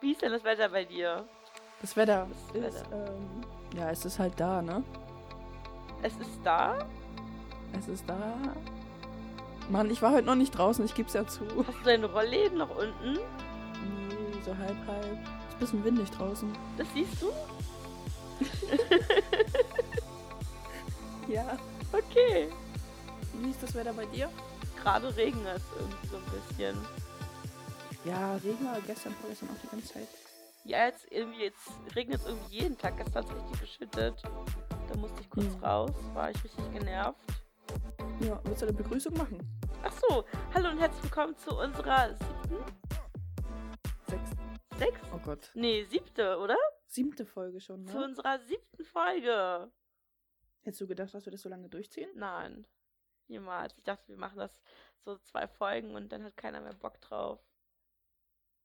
Wie ist denn das Wetter bei dir? Das Wetter Das ist, ähm, ja, es ist halt da, ne? Es ist da? Es ist da. Mann, ich war heute noch nicht draußen, ich geb's ja zu. Hast du deine Rollläden noch unten? Nee, so halb, halb. Ist ein bisschen windig draußen. Das siehst du? Ja. Okay. Wie ist das Wetter bei dir? Gerade regnet es irgendwie so ein bisschen. Ja, Regen war gestern, vorgestern auch die ganze Zeit. Ja, jetzt irgendwie, jetzt regnet es irgendwie jeden Tag. Gestern hat es richtig geschüttet. Da musste ich kurz Hm. raus, war ich richtig genervt. Ja, willst du eine Begrüßung machen? Ach so, hallo und herzlich willkommen zu unserer siebten? Sechs. Sechs? Oh Gott. Nee, siebte, oder? Siebte Folge schon, Zu ne? unserer siebten Folge. Hättest du gedacht, dass wir das so lange durchziehen? Nein, niemals. Ich dachte, wir machen das so zwei Folgen und dann hat keiner mehr Bock drauf.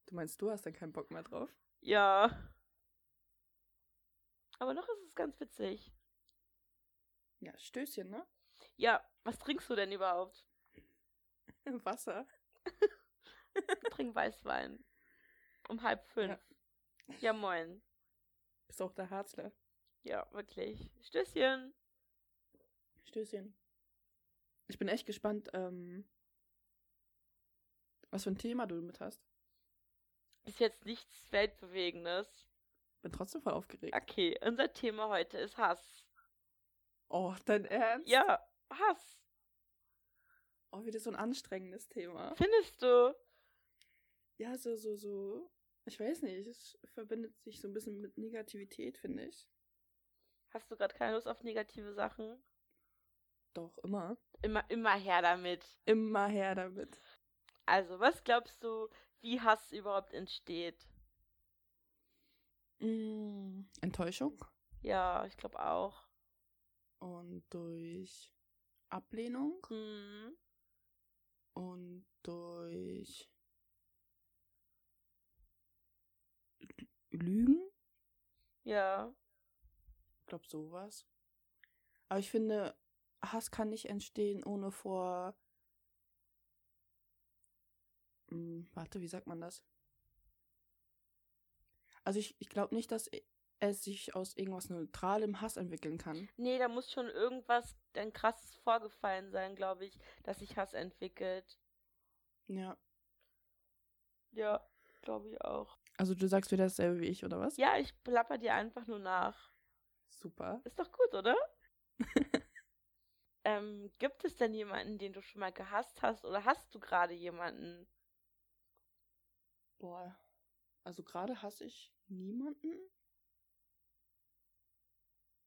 Du meinst, du hast dann keinen Bock mehr drauf? Ja. Aber noch ist es ganz witzig. Ja, Stößchen, ne? Ja, was trinkst du denn überhaupt? Wasser. Ich trink Weißwein. Um halb fünf. Ja, moin. Bist auch der Harzler. Ja, wirklich. Stößchen. Stößchen. Ich bin echt gespannt, ähm, was für ein Thema du mit hast. Ist jetzt nichts Weltbewegendes. Bin trotzdem voll aufgeregt. Okay, unser Thema heute ist Hass. Oh, dein Ernst? Ja, Hass. Oh, wieder so ein anstrengendes Thema. Findest du? Ja, so, so, so. Ich weiß nicht, es verbindet sich so ein bisschen mit Negativität, finde ich. Hast du gerade keine Lust auf negative Sachen? Doch, immer. Immer, immer her damit. Immer her damit. Also, was glaubst du, wie Hass überhaupt entsteht? Mm, Enttäuschung Ja, ich glaube auch. und durch Ablehnung Hm. und durch Lügen. Ja. Ich glaube sowas. Aber ich finde, Hass kann nicht entstehen ohne vor. Hm, warte, wie sagt man das? Also ich, ich glaube nicht, dass es sich aus irgendwas neutralem Hass entwickeln kann. Nee, da muss schon irgendwas ein krasses vorgefallen sein, glaube ich, dass sich Hass entwickelt. Ja. Ja, glaube ich auch. Also du sagst wieder dasselbe wie ich, oder was? Ja, ich plapper dir einfach nur nach. Super. Ist doch gut, oder? ähm, gibt es denn jemanden, den du schon mal gehasst hast? Oder hast du gerade jemanden? Boah. Also gerade hasse ich niemanden.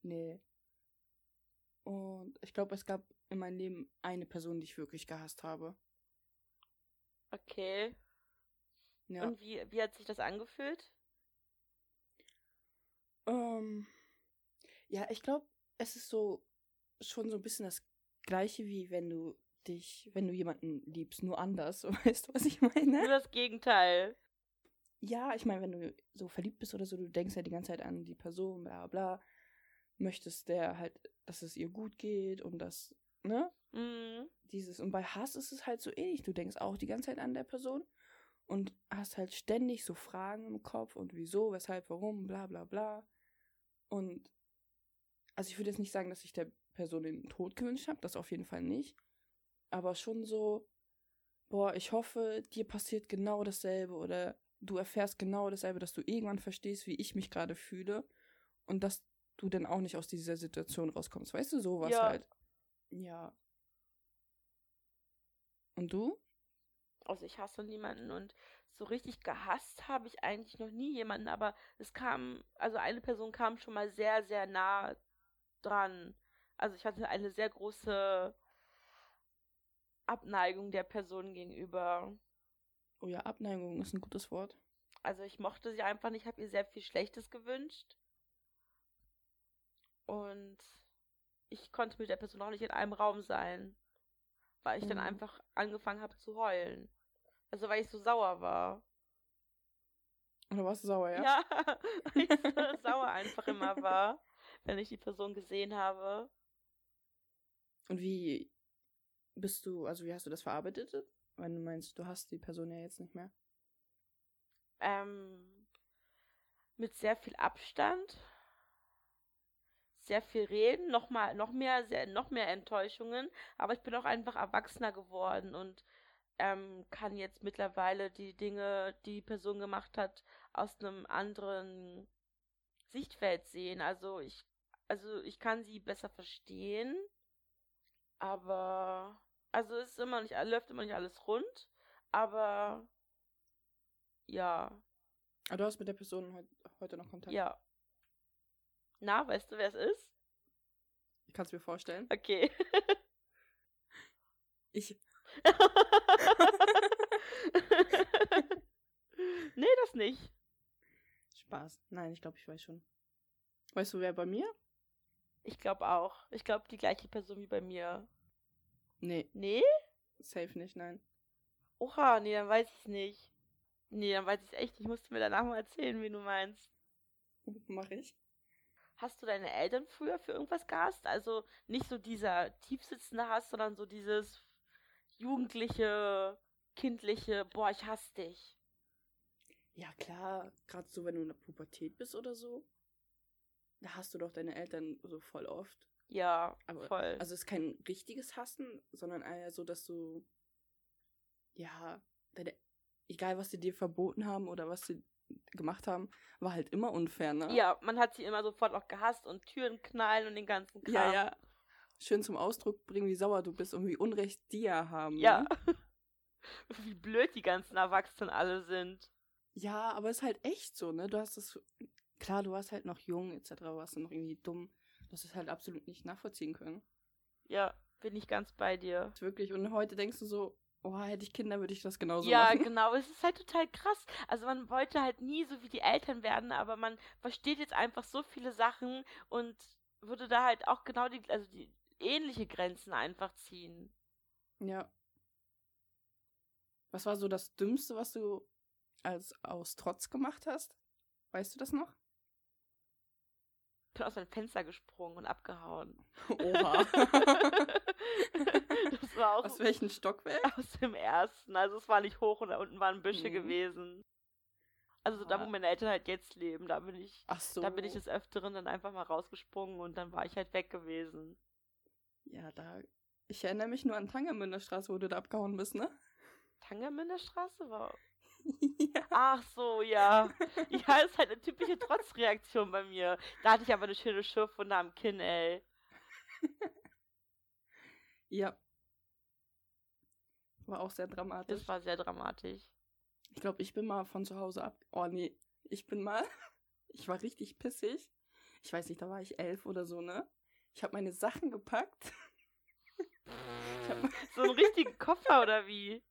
Nee. Und ich glaube, es gab in meinem Leben eine Person, die ich wirklich gehasst habe. Okay. Ja. Und wie, wie hat sich das angefühlt? Ähm, ja, ich glaube, es ist so schon so ein bisschen das gleiche wie wenn du dich, wenn du jemanden liebst, nur anders. Weißt du, was ich Nur meine? das Gegenteil. Ja, ich meine, wenn du so verliebt bist oder so, du denkst ja die ganze Zeit an die Person, bla bla, möchtest der halt, dass es ihr gut geht und das, ne? Mhm. Dieses, und bei Hass ist es halt so ähnlich. Du denkst auch die ganze Zeit an der Person und hast halt ständig so Fragen im Kopf und wieso, weshalb, warum, bla bla bla. Und also ich würde jetzt nicht sagen, dass ich der Person den Tod gewünscht habe, das auf jeden Fall nicht. Aber schon so, boah, ich hoffe, dir passiert genau dasselbe oder du erfährst genau dasselbe, dass du irgendwann verstehst, wie ich mich gerade fühle und dass du dann auch nicht aus dieser Situation rauskommst. Weißt du, sowas Ja. halt. Ja. Und du? Also ich hasse niemanden und so richtig gehasst habe ich eigentlich noch nie jemanden, aber es kam, also eine Person kam schon mal sehr, sehr nah dran. Also ich hatte eine sehr große Abneigung der Person gegenüber. Oh ja, Abneigung ist ein gutes Wort. Also ich mochte sie einfach nicht, habe ihr sehr viel Schlechtes gewünscht. Und ich konnte mit der Person auch nicht in einem Raum sein, weil ich dann Mhm. einfach angefangen habe zu heulen. Also weil ich so sauer war. Oder warst du sauer, ja? Ja, weil ich so sauer einfach immer war, wenn ich die Person gesehen habe. Und wie bist du, also wie hast du das verarbeitet? Wenn du meinst, du hast die Person ja jetzt nicht mehr. Ähm, mit sehr viel Abstand, sehr viel reden, noch mal, noch mehr, sehr, noch mehr Enttäuschungen. Aber ich bin auch einfach erwachsener geworden und ähm, kann jetzt mittlerweile die Dinge, die die Person gemacht hat, aus einem anderen Sichtfeld sehen. Also ich, also ich kann sie besser verstehen, aber also es ist immer nicht, läuft immer nicht alles rund, aber ja. Aber du hast mit der Person he heute noch Kontakt? Ja. Na, weißt du, wer es ist? Ich kann es mir vorstellen. Okay. ich. nee, das nicht. Spaß. Nein, ich glaube, ich weiß schon. Weißt du, wer bei mir? Ich glaube auch. Ich glaube, die gleiche Person wie bei mir. Nee. Nee? Safe nicht, nein. Oha, nee, dann weiß ich nicht. Nee, dann weiß ich echt. Ich musste mir danach mal erzählen, wie du meinst. Mach ich. Hast du deine Eltern früher für irgendwas gehasst? Also nicht so dieser tiefsitzende Hass, sondern so dieses jugendliche, kindliche, boah, ich hasse dich. Ja, klar, gerade so, wenn du in der Pubertät bist oder so, da hast du doch deine Eltern so voll oft. Ja, Aber, voll. Also es ist kein richtiges Hassen, sondern eher so, dass du, ja, deine, egal was sie dir verboten haben oder was sie gemacht haben, war halt immer unfair, ne? Ja, man hat sie immer sofort auch gehasst und Türen knallen und den ganzen Kram. Ja, ja. Schön zum Ausdruck bringen, wie sauer du bist und wie Unrecht die ja haben. Ja. Ne? wie blöd die ganzen Erwachsenen alle sind. Ja, aber es ist halt echt so, ne? Du hast es, klar, du warst halt noch jung, etc., warst du noch irgendwie dumm. Du hast es halt absolut nicht nachvollziehen können. Ja, bin ich ganz bei dir. Wirklich. Und heute denkst du so, oh, hätte ich Kinder, würde ich das genauso ja, machen. Ja, genau. Es ist halt total krass. Also man wollte halt nie so wie die Eltern werden, aber man versteht jetzt einfach so viele Sachen und würde da halt auch genau die, also die ähnliche Grenzen einfach ziehen. Ja. Was war so das Dümmste, was du als aus Trotz gemacht hast? Weißt du das noch? Bin aus dem Fenster gesprungen und abgehauen. Oha. das war auch aus welchem Stockwerk? Aus dem ersten. Also es war nicht hoch und da unten waren Büsche Mhm. gewesen. Also da, wo meine Eltern halt jetzt leben, da bin ich, Ach so. da bin ich des Öfteren dann einfach mal rausgesprungen und dann war ich halt weg gewesen. Ja, da. Ich erinnere mich nur an Tangermünder Straße, wo du da abgehauen bist, ne? Tangermünder Straße war. ja. Ach so, ja. Ja, ist halt eine typische Trotzreaktion bei mir. Da hatte ich aber eine schöne Schürfwunde am Kinn, ey. Ja. War auch sehr dramatisch. Das war sehr dramatisch. Ich glaube, ich bin mal von zu Hause ab. Oh nee, ich bin mal. Ich war richtig pissig. Ich weiß nicht, da war ich elf oder so, ne? Ich habe meine Sachen gepackt. So einen richtigen Koffer oder wie?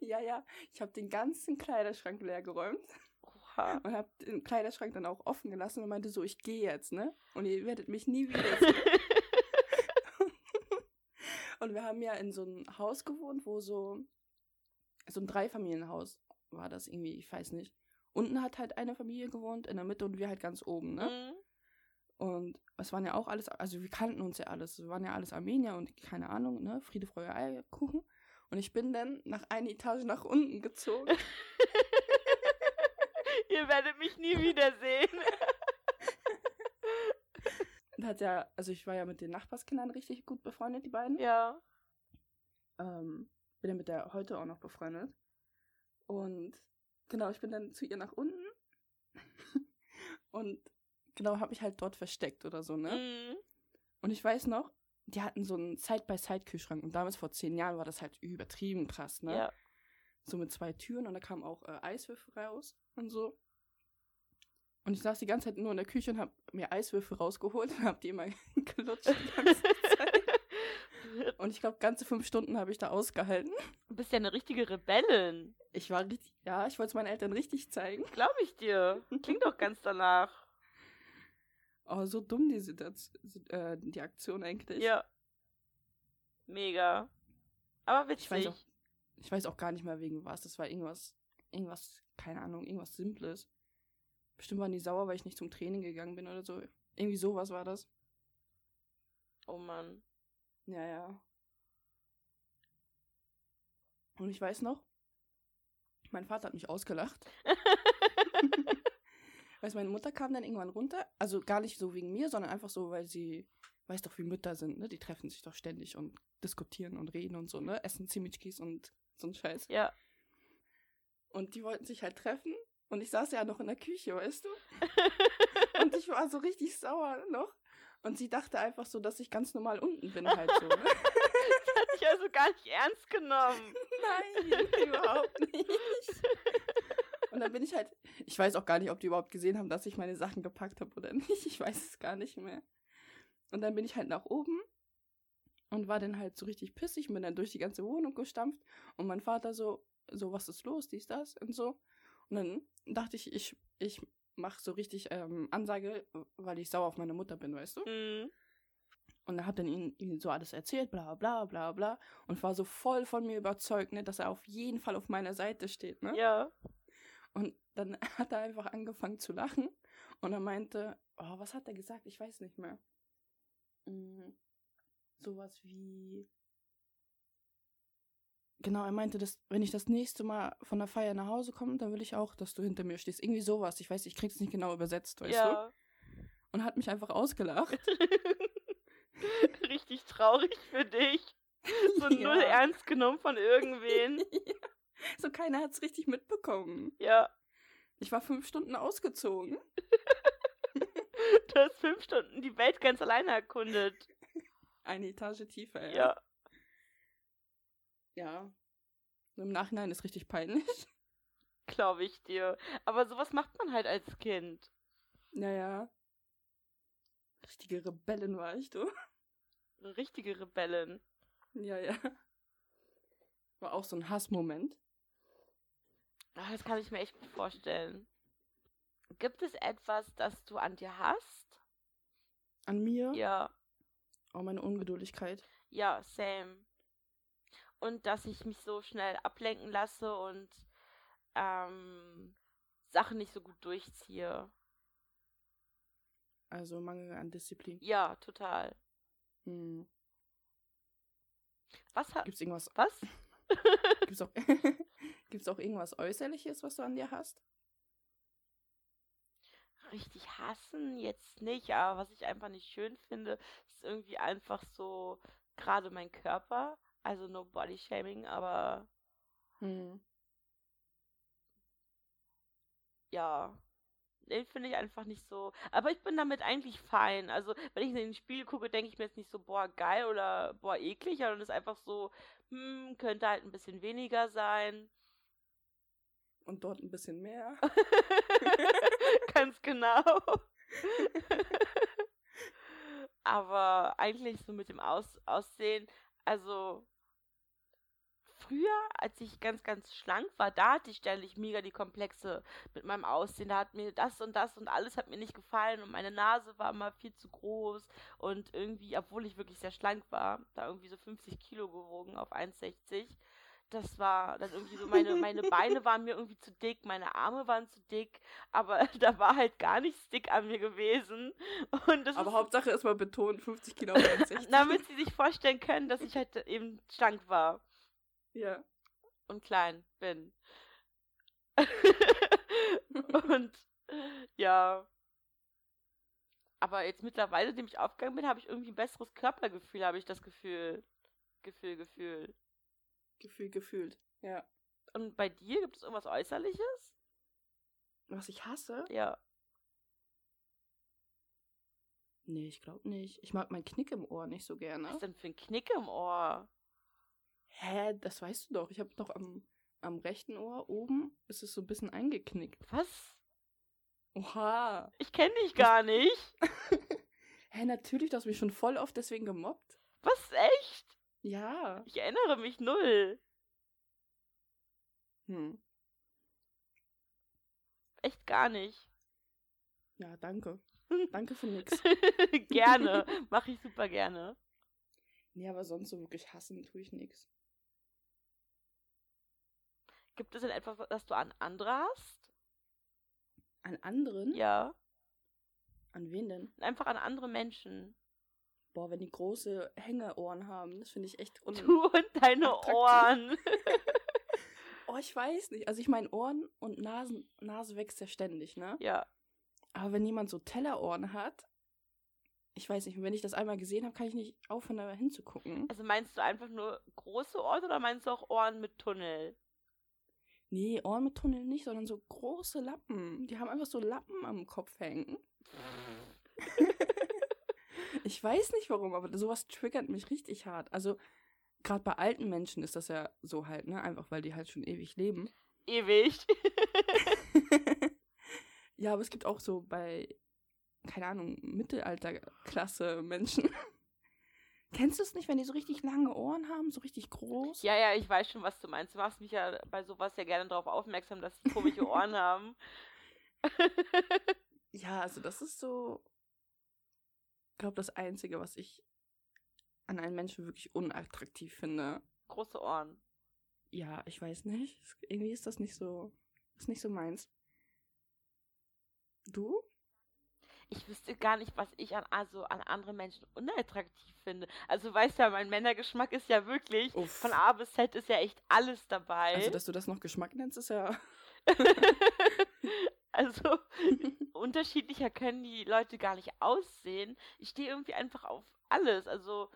Ja, ja. Ich habe den ganzen Kleiderschrank leer geräumt Oha. und habe den Kleiderschrank dann auch offen gelassen und meinte so, ich gehe jetzt, ne? Und ihr werdet mich nie wiedersehen. und wir haben ja in so einem Haus gewohnt, wo so so ein Dreifamilienhaus war das irgendwie, ich weiß nicht. Unten hat halt eine Familie gewohnt, in der Mitte und wir halt ganz oben, ne? Mhm. Und es waren ja auch alles, also wir kannten uns ja alles. Wir waren ja alles Armenier und keine Ahnung, ne? Friede, Freude, Eierkuchen. Und ich bin dann nach einer Etage nach unten gezogen. Ihr werdet mich nie wiedersehen. und hat ja, also ich war ja mit den Nachbarskindern richtig gut befreundet, die beiden. ja. Ähm, bin ja mit der heute auch noch befreundet. Und genau, ich bin dann zu ihr nach unten. und genau, habe mich halt dort versteckt oder so, ne? Mhm. Und ich weiß noch, die hatten so einen Side-by-Side-Kühlschrank und damals vor zehn Jahren war das halt übertrieben krass, ne? Ja. So mit zwei Türen und da kamen auch äh, Eiswürfel raus und so. Und ich saß die ganze Zeit nur in der Küche und hab mir Eiswürfel rausgeholt und hab die immer gelutscht die ganze Zeit. Und ich glaube, ganze fünf Stunden habe ich da ausgehalten. Du bist ja eine richtige Rebellin. Ich war richtig, ja, ich wollte es meinen Eltern richtig zeigen. Glaube ich dir. Klingt doch ganz danach. Oh, so dumm die Situation, äh, die Aktion eigentlich. Ja. Mega. Aber witzig. Ich weiß auch, ich weiß auch gar nicht mehr wegen was. Das war irgendwas, irgendwas, keine Ahnung, irgendwas Simples. Bestimmt waren die sauer, weil ich nicht zum Training gegangen bin oder so. Irgendwie sowas war das. Oh Mann. Ja, ja. Und ich weiß noch, mein Vater hat mich ausgelacht. Weißt du, meine Mutter kam dann irgendwann runter. Also gar nicht so wegen mir, sondern einfach so, weil sie weiß doch, wie Mütter sind, ne? Die treffen sich doch ständig und diskutieren und reden und so, ne? Essen Zimichkis und so ein Scheiß. Ja. Und die wollten sich halt treffen. Und ich saß ja noch in der Küche, weißt du? und ich war so richtig sauer noch. Und sie dachte einfach so, dass ich ganz normal unten bin halt so. Ne? Das hat dich also gar nicht ernst genommen. Nein, überhaupt nicht. Und dann bin ich halt, ich weiß auch gar nicht, ob die überhaupt gesehen haben, dass ich meine Sachen gepackt habe oder nicht. Ich weiß es gar nicht mehr. Und dann bin ich halt nach oben und war dann halt so richtig pissig, bin dann durch die ganze Wohnung gestampft und mein Vater so, so, was ist los, dies, das und so. Und dann dachte ich, ich, ich mache so richtig ähm, Ansage, weil ich sauer auf meine Mutter bin, weißt du? Mhm. Und er hat dann ihnen, ihnen so alles erzählt, bla bla bla bla. Und war so voll von mir überzeugt, ne, dass er auf jeden Fall auf meiner Seite steht, ne? Ja. Und dann hat er einfach angefangen zu lachen. Und er meinte, oh, was hat er gesagt? Ich weiß nicht mehr. Mm, sowas wie. Genau, er meinte, dass wenn ich das nächste Mal von der Feier nach Hause komme, dann will ich auch, dass du hinter mir stehst. Irgendwie sowas. Ich weiß, ich krieg's nicht genau übersetzt, weißt ja. du? Und hat mich einfach ausgelacht. Richtig traurig für dich. So Ja. null ernst genommen von irgendwen. So keiner hat's richtig mitbekommen. Ja. Ich war fünf Stunden ausgezogen. Du hast fünf Stunden die Welt ganz alleine erkundet. Eine Etage tiefer, ja. Ja. Ja. Im Nachhinein ist richtig peinlich. Glaube ich dir. Aber sowas macht man halt als Kind. Naja. Richtige Rebellin war ich, du. Richtige Rebellin. Ja, ja. War auch so ein Hassmoment. Ah, das kann ich mir echt gut vorstellen. Gibt es etwas, das du an dir hast? An mir. Ja. Oh, meine Ungeduldigkeit. Ja, same. Und dass ich mich so schnell ablenken lasse und ähm, Sachen nicht so gut durchziehe. Also Mangel an Disziplin. Ja, total. Hm. Was hat. Gibt's irgendwas, Was? gibt's auch, gibt's auch irgendwas Äußerliches, was du an dir hast? Richtig hassen jetzt nicht, aber was ich einfach nicht schön finde, ist irgendwie einfach so gerade mein Körper. Also no Body Shaming, aber Hm. ja. Den finde ich einfach nicht so. Aber ich bin damit eigentlich fein. Also, wenn ich in den Spiegel gucke, denke ich mir jetzt nicht so, boah, geil oder boah, eklig, sondern es ist einfach so, hm, könnte halt ein bisschen weniger sein. Und dort ein bisschen mehr. Ganz genau. Aber eigentlich so mit dem Aus Aussehen, also früher, als ich ganz, ganz schlank war, da hatte ich ständig mega die Komplexe mit meinem Aussehen. Da hat mir das und das und alles hat mir nicht gefallen und meine Nase war immer viel zu groß und irgendwie, obwohl ich wirklich sehr schlank war, da irgendwie so 50 Kilo gewogen auf 1,60. Das war dann irgendwie so, meine, meine Beine waren mir irgendwie zu dick, meine Arme waren zu dick, aber da war halt gar nichts dick an mir gewesen. Und das Aber ist, Hauptsache ist mal betont, 50 Kilo auf 61. damit sie sich vorstellen können, dass ich halt eben schlank war Ja. und klein bin. und ja. Aber jetzt mittlerweile, seitdem ich aufgegangen bin, habe ich irgendwie ein besseres Körpergefühl, habe ich das Gefühl. Gefühl, Gefühl. Gefühl, gefühlt. Ja. Und bei dir gibt es irgendwas Äußerliches? Was ich hasse? Ja. Nee, ich glaube nicht. Ich mag meinen Knick im Ohr nicht so Was gerne. ist denn für ein Knick im Ohr? Hä, das weißt du doch. Ich habe doch am, am rechten Ohr oben ist es so ein bisschen eingeknickt. Was? Oha. Ich kenne dich gar nicht. Hä, natürlich, du hast mich schon voll oft deswegen gemobbt. Was? Echt? Ja. Ich erinnere mich null. Hm. Echt gar nicht. Ja, danke. Danke für nix. gerne. Mache ich super gerne. Nee, aber sonst so wirklich hassen tue ich nix. Gibt es denn etwas, das du an andere hast? An anderen? Ja. An wen denn? Einfach an andere Menschen. Boah, wenn die große Hängeohren haben, das finde ich echt un Du und deine Attraktiv. Ohren. Oh, ich weiß nicht. Also ich meine, Ohren und Nasen, Nase wächst ja ständig, ne? ja. Aber wenn jemand so Tellerohren hat, ich weiß nicht, wenn ich das einmal gesehen habe, kann ich nicht aufhören, da hinzugucken. Also meinst du einfach nur große Ohren oder meinst du auch Ohren mit Tunnel? Nee, Ohren mit Tunnel nicht, sondern so große Lappen. Die haben einfach so Lappen am Kopf hängen. ich weiß nicht warum, aber sowas triggert mich richtig hart. Also, gerade bei alten Menschen ist das ja so halt, ne? Einfach weil die halt schon ewig leben. Ewig. ja, aber es gibt auch so bei, keine Ahnung, Mittelalterklasse Menschen. Kennst du es nicht, wenn die so richtig lange Ohren haben, so richtig groß? Ja, ja, ich weiß schon, was du meinst. Du machst mich ja bei sowas ja gerne darauf aufmerksam, dass die komische Ohren haben. ja, also das ist so, glaube, das Einzige, was ich an einem Menschen wirklich unattraktiv finde. Große Ohren. Ja, ich weiß nicht. Irgendwie ist das nicht so, ist nicht so meins. Du? ich wüsste gar nicht, was ich an, also an anderen Menschen unattraktiv finde. Also weißt ja, mein Männergeschmack ist ja wirklich, Uff. von A bis Z ist ja echt alles dabei. Also, dass du das noch Geschmack nennst, ist ja. also, unterschiedlicher können die Leute gar nicht aussehen. Ich stehe irgendwie einfach auf alles. Also,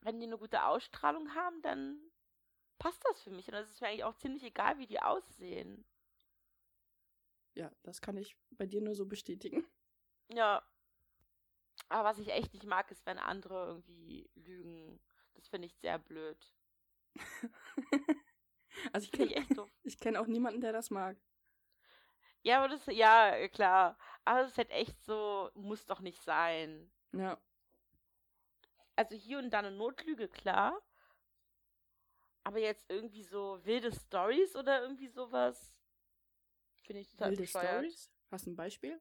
wenn die eine gute Ausstrahlung haben, dann passt das für mich. Und es ist mir eigentlich auch ziemlich egal, wie die aussehen. Ja, das kann ich bei dir nur so bestätigen. Ja. Aber was ich echt nicht mag, ist, wenn andere irgendwie lügen. Das finde ich sehr blöd. also ich kenne ich kenne auch niemanden, der das mag. Ja, aber das, ja, klar. Aber es ist halt echt so, muss doch nicht sein. Ja. Also hier und da eine Notlüge, klar. Aber jetzt irgendwie so wilde Stories oder irgendwie sowas Finde ich total Wilde bescheuert. Stories? Hast du ein Beispiel?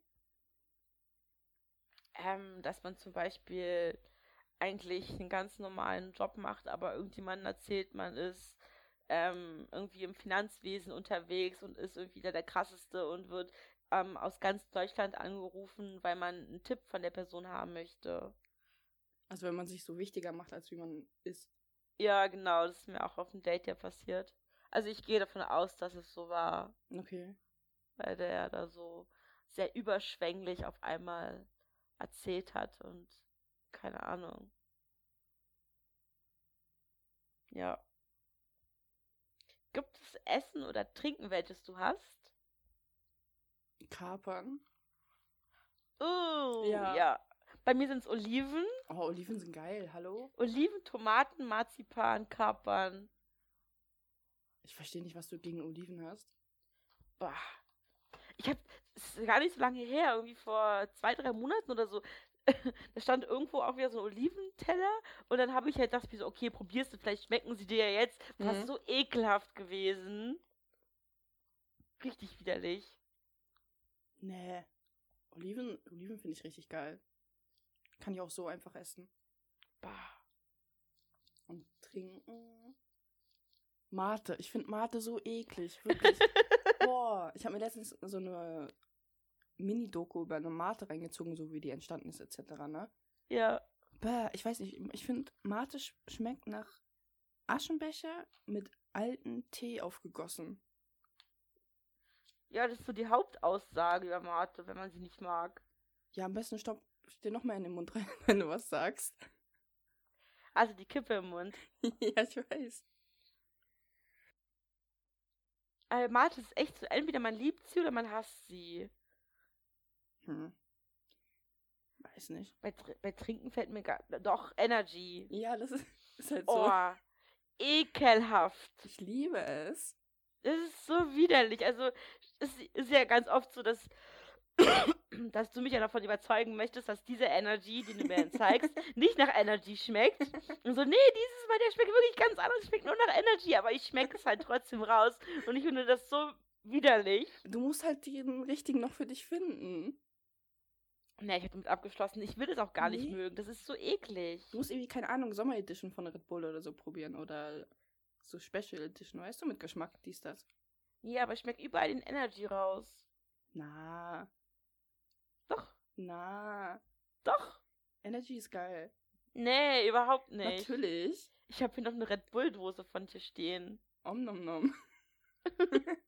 Ähm, dass man zum Beispiel eigentlich einen ganz normalen Job macht, aber irgendjemandem erzählt, man ist ähm, irgendwie im Finanzwesen unterwegs und ist irgendwie der, der krasseste und wird ähm, aus ganz Deutschland angerufen, weil man einen Tipp von der Person haben möchte. Also wenn man sich so wichtiger macht, als wie man ist. Ja, genau, das ist mir auch auf dem Date ja passiert. Also ich gehe davon aus, dass es so war. Okay weil der da so sehr überschwänglich auf einmal erzählt hat und keine Ahnung. Ja. Gibt es Essen oder Trinken, welches du hast? Kapern. Oh, ja. ja. Bei mir sind es Oliven. Oh, Oliven sind geil, hallo? Oliven, Tomaten, Marzipan, Kapern. Ich verstehe nicht, was du gegen Oliven hast. Bah, ich habe, es ist gar nicht so lange her, irgendwie vor zwei, drei Monaten oder so, da stand irgendwo auch wieder so ein Oliventeller und dann habe ich halt gedacht, so, okay, probierst du, vielleicht schmecken sie dir ja jetzt. Das mhm. ist so ekelhaft gewesen. Richtig widerlich. Nee. Oliven, Oliven finde ich richtig geil. Kann ich auch so einfach essen. Bah. Und trinken. Mate. Ich finde Mate so eklig. Wirklich. Boah, ich habe mir letztens so eine Mini-Doku über eine Mate reingezogen, so wie die entstanden ist, etc., ne? Ja. Bäh, ich weiß nicht, ich finde, Mate sch schmeckt nach Aschenbecher mit alten Tee aufgegossen. Ja, das ist so die Hauptaussage über Mate, wenn man sie nicht mag. Ja, am besten stopp dir noch mal in den Mund rein, wenn du was sagst. Also die Kippe im Mund. ja, ich weiß äh, Mate ist echt so, entweder man liebt sie oder man hasst sie. Hm. Weiß nicht. Bei, bei Trinken fällt mir gar. Doch, Energy. Ja, das ist, ist halt so. Oh, ekelhaft. Ich liebe es. Es ist so widerlich. Also, es ist ja ganz oft so, dass dass du mich ja davon überzeugen möchtest, dass diese Energy, die du mir zeigst, nicht nach Energy schmeckt. Und so, nee, dieses Mal, der schmeckt wirklich ganz anders, schmeckt nur nach Energy, aber ich schmecke es halt trotzdem raus. Und ich finde das so widerlich. Du musst halt den richtigen noch für dich finden. Nee, ich habe damit abgeschlossen. Ich will es auch gar nee. nicht mögen. Das ist so eklig. Du musst irgendwie, keine Ahnung, Sommer Edition von Red Bull oder so probieren. Oder so Special Edition, weißt du, mit Geschmack, dies, das. Ja, aber ich schmecke überall den Energy raus. Na, doch. Na. Doch. Energy ist geil. Nee, überhaupt nicht. Natürlich. Ich habe hier noch eine Red Bull-Dose von dir stehen. Om nom nom.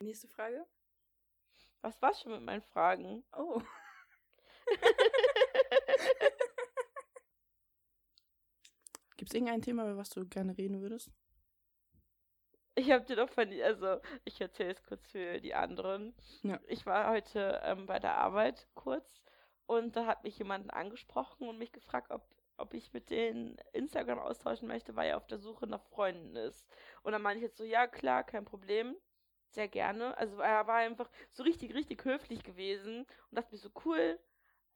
Nächste Frage. Was war's schon mit meinen Fragen? Oh. Gibt es irgendein Thema, über was du gerne reden würdest? Ich habe dir doch von, also ich erzähle es kurz für die anderen. Ja. Ich war heute ähm, bei der Arbeit kurz und da hat mich jemand angesprochen und mich gefragt, ob, ob ich mit denen Instagram austauschen möchte, weil er auf der Suche nach Freunden ist. Und dann meinte ich jetzt so, ja klar, kein Problem, sehr gerne. Also er war einfach so richtig, richtig höflich gewesen und dachte mir so cool,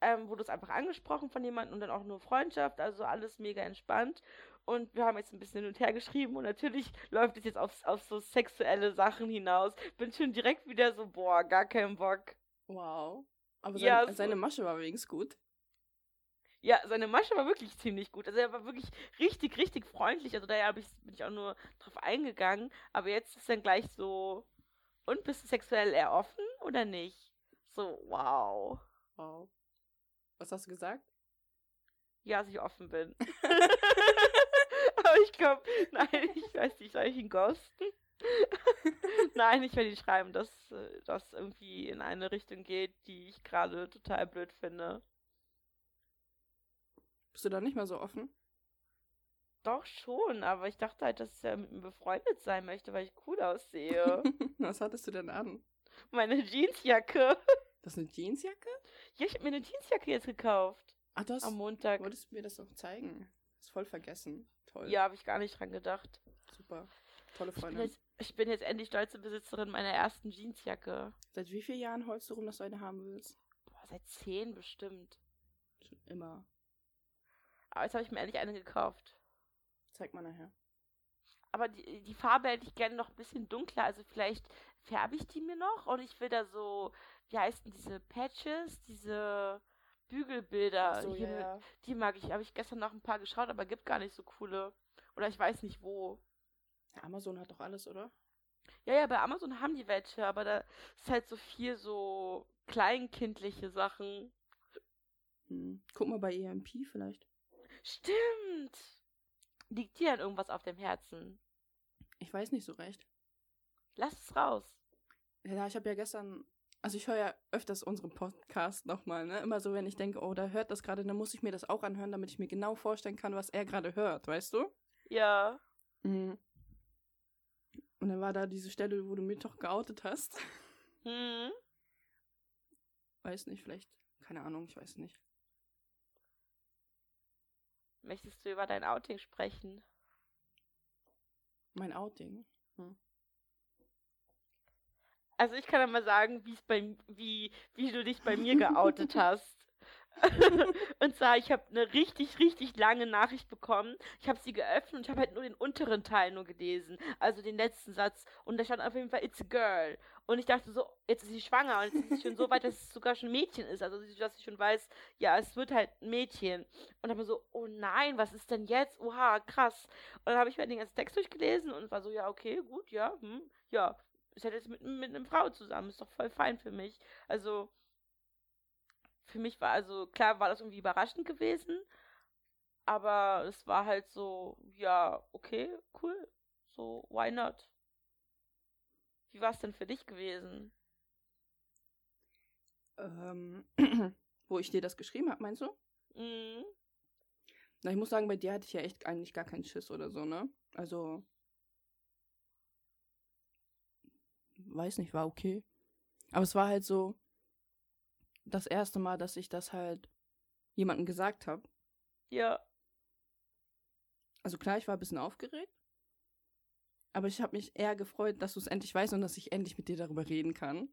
ähm, wurde es einfach angesprochen von jemandem und dann auch nur Freundschaft, also alles mega entspannt. Und wir haben jetzt ein bisschen hin und her geschrieben und natürlich läuft es jetzt auf, auf so sexuelle Sachen hinaus. Bin schon direkt wieder so, boah, gar keinen Bock. Wow. Aber Ja, sein, so- seine Masche war wenigstens gut. Ja, seine Masche war wirklich ziemlich gut. Also er war wirklich richtig, richtig freundlich. Also daher ich, bin ich auch nur drauf eingegangen. Aber jetzt ist dann gleich so, und bist du sexuell eher offen oder nicht? So, wow. Wow. Was hast du gesagt? Ja, dass ich offen bin. Aber ich glaube, nein, ich weiß nicht, soll ich ihn ghosten? nein, ich werde ihn schreiben, dass äh, das irgendwie in eine Richtung geht, die ich gerade total blöd finde. Bist du da nicht mehr so offen? Doch schon, aber ich dachte halt, dass er mit mir befreundet sein möchte, weil ich cool aussehe. Was hattest du denn an? Meine Jeansjacke. Das ist eine Jeansjacke? Ja, ich habe mir eine Jeansjacke jetzt gekauft. Ach, du hast, Am Montag. wolltest du mir das noch zeigen. Ist voll vergessen. Toll. Ja, habe ich gar nicht dran gedacht. Super. Tolle Ich bin, Freundin. jetzt, ich bin jetzt endlich stolze Besitzerin meiner ersten Jeansjacke. Seit wie vielen Jahren heulst du rum, dass du eine haben willst? Boah, seit zehn bestimmt. Schon immer. Aber jetzt habe ich mir endlich eine gekauft. Zeig mal nachher. Aber die, die Farbe hätte ich gerne noch ein bisschen dunkler. Also vielleicht färbe ich die mir noch. Und ich will da so, wie heißen diese Patches, diese Bügelbilder. So, hier ja. Die mag ich. Habe ich gestern noch ein paar geschaut, aber gibt gar nicht so coole. Oder ich weiß nicht wo. Amazon hat doch alles, oder? Ja, ja, bei Amazon haben die welche, aber da ist halt so viel so kleinkindliche Sachen. Hm. Guck mal bei EMP vielleicht. Stimmt! Liegt dir denn irgendwas auf dem Herzen? Ich weiß nicht so recht. Lass es raus. Ja, ich habe ja gestern, also ich höre ja öfters unseren Podcast nochmal, ne? Immer so, wenn ich denke, oh, da hört das gerade, dann muss ich mir das auch anhören, damit ich mir genau vorstellen kann, was er gerade hört, weißt du? Ja. Mhm. Und dann war da diese Stelle, wo du mich doch geoutet hast. Hm. Weiß nicht, vielleicht, keine Ahnung, ich weiß nicht. Möchtest du über dein Outing sprechen? Mein Outing. Also ich kann ja mal sagen, bei wie wie du dich bei mir geoutet hast. und zwar, ich habe eine richtig, richtig lange Nachricht bekommen. Ich habe sie geöffnet und ich habe halt nur den unteren Teil nur gelesen. Also den letzten Satz. Und da stand auf jeden Fall, it's a girl. Und ich dachte so, jetzt ist sie schwanger und jetzt ist sie schon so weit, dass es sogar schon ein Mädchen ist. Also, dass sie schon weiß, ja, es wird halt ein Mädchen. Und dann war so, oh nein, was ist denn jetzt? Oha, krass. Und dann habe ich mir den ganzen Text durchgelesen und war so, ja, okay, gut, ja, hm, ja. Ist halt jetzt mit, mit einer Frau zusammen, ist doch voll fein für mich. Also, für mich war also, klar war das irgendwie überraschend gewesen, aber es war halt so, ja, okay, cool. So, why not? Wie war es denn für dich gewesen? Ähm, wo ich dir das geschrieben habe, meinst du? Mhm. Na, ich muss sagen, bei dir hatte ich ja echt eigentlich gar keinen Schiss oder so, ne? Also. Weiß nicht, war okay. Aber es war halt so das erste Mal, dass ich das halt jemandem gesagt habe. Ja, Also klar, ich war ein bisschen aufgeregt. Aber ich habe mich eher gefreut, dass du es endlich weißt und dass ich endlich mit dir darüber reden kann.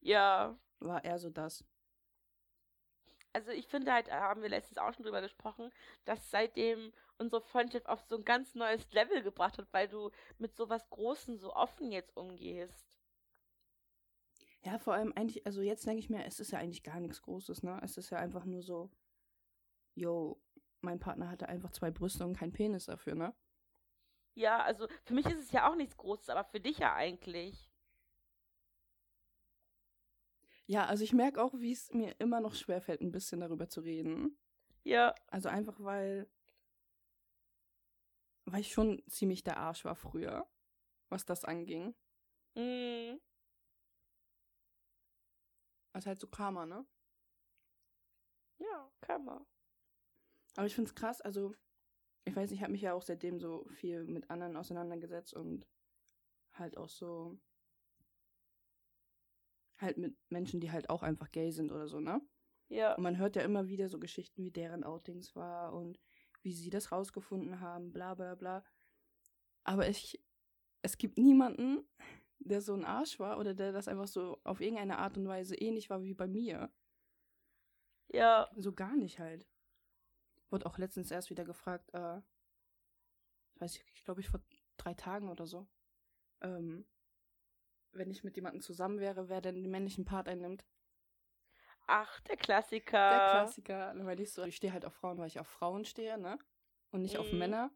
ja. War eher so das. Also ich finde halt, da haben wir letztens auch schon drüber gesprochen, dass seitdem unsere Freundschaft auf so ein ganz neues Level gebracht hat, weil du mit sowas Großen so offen jetzt umgehst. Ja, vor allem eigentlich, also jetzt denke ich mir, es ist ja eigentlich gar nichts Großes, ne? Es ist ja einfach nur so, yo, mein Partner hatte einfach zwei Brüste und keinen Penis dafür, ne? Ja, also für mich ist es ja auch nichts Großes, aber für dich ja eigentlich. Ja, also ich merke auch, wie es mir immer noch schwerfällt, ein bisschen darüber zu reden. Ja, Also einfach, weil, weil ich schon ziemlich der Arsch war früher, was das anging. mm, Das ist halt so Karma, ne? Ja, Karma. Aber ich find's krass, also, ich weiß nicht, ich habe mich ja auch seitdem so viel mit anderen auseinandergesetzt und halt auch so halt mit Menschen, die halt auch einfach gay sind oder so, ne? Ja. Und man hört ja immer wieder so Geschichten, wie deren Outings war und wie sie das rausgefunden haben, bla bla bla. Aber ich, es gibt niemanden, der so ein Arsch war oder der das einfach so auf irgendeine Art und Weise ähnlich war wie bei mir. Ja. So gar nicht halt. Wurde auch letztens erst wieder gefragt, äh, ich weiß nicht, ich glaube ich vor drei Tagen oder so, ähm, wenn ich mit jemandem zusammen wäre, wer denn den männlichen Part einnimmt. Ach, der Klassiker. Der Klassiker. Weil ich so, ich stehe halt auf Frauen, weil ich auf Frauen stehe, ne? Und nicht auf Mhm. Männer.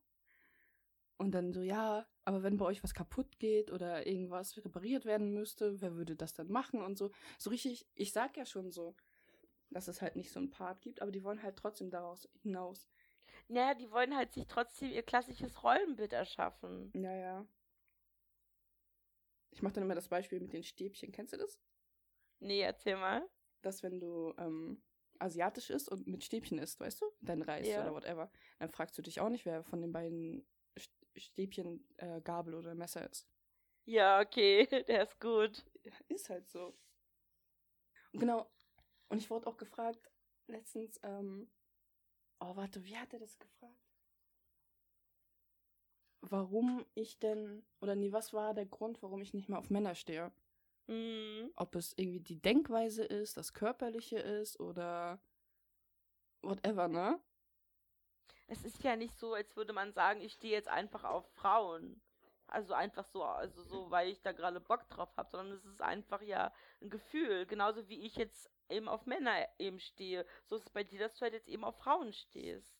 Und dann so, ja, aber wenn bei euch was kaputt geht oder irgendwas repariert werden müsste, wer würde das dann machen und so. So richtig, ich sag ja schon so, dass es halt nicht so einen Part gibt, aber die wollen halt trotzdem daraus hinaus. Naja, die wollen halt sich trotzdem ihr klassisches Rollenbild erschaffen. Ja, ja. Ich mache dann immer das Beispiel mit den Stäbchen. Kennst du das? Nee, erzähl mal. Dass wenn du ähm, asiatisch isst und mit Stäbchen isst, weißt du? Dein Reis Ja. oder whatever. Dann fragst du dich auch nicht, wer von den beiden Stäbchen äh, Gabel oder Messer ist. Ja, okay, der ist gut. Ist halt so. Und genau. Und ich wurde auch gefragt, letztens, ähm, oh, warte, wie hat er das gefragt? Warum ich denn, oder nee, was war der Grund, warum ich nicht mehr auf Männer stehe? Mhm. Ob es irgendwie die Denkweise ist, das Körperliche ist oder whatever, ne? Es ist ja nicht so, als würde man sagen, ich stehe jetzt einfach auf Frauen. Also einfach so, also so, weil ich da gerade Bock drauf habe, sondern es ist einfach ja ein Gefühl. Genauso wie ich jetzt eben auf Männer eben stehe. So ist es bei dir, dass du halt jetzt eben auf Frauen stehst.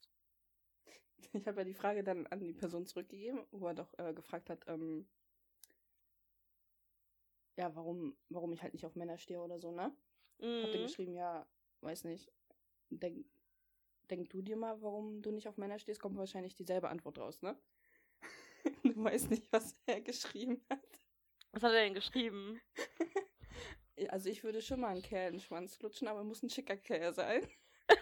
Ich habe ja die Frage dann an die Person zurückgegeben, wo er doch äh, gefragt hat, ähm, ja, warum, warum ich halt nicht auf Männer stehe oder so, ne? Hab dann Mhm. geschrieben, ja, weiß nicht. Denk, denk du dir mal, warum du nicht auf Männer stehst, kommt wahrscheinlich dieselbe Antwort raus, ne? du weißt nicht, was er geschrieben hat. Was hat er denn geschrieben? Also ich würde schon mal einen Kerl in den Schwanz lutschen, aber muss ein schicker Kerl sein.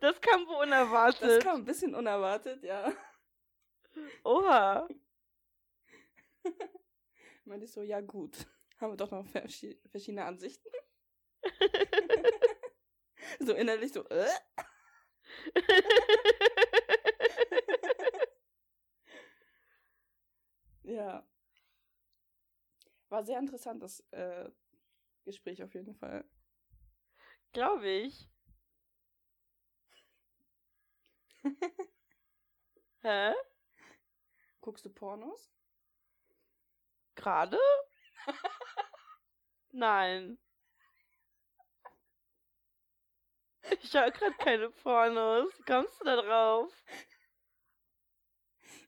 Das kam wohl unerwartet. Das kam ein bisschen unerwartet, ja. Oha. Meinte ich so, ja gut. Haben wir doch noch verschi verschiedene Ansichten. so innerlich so, äh? Ja. War sehr interessant, das äh, Gespräch auf jeden Fall. Glaube ich. Hä? Guckst du Pornos? Gerade? Nein. Ich höre gerade keine Pornos. Wie kommst du da drauf?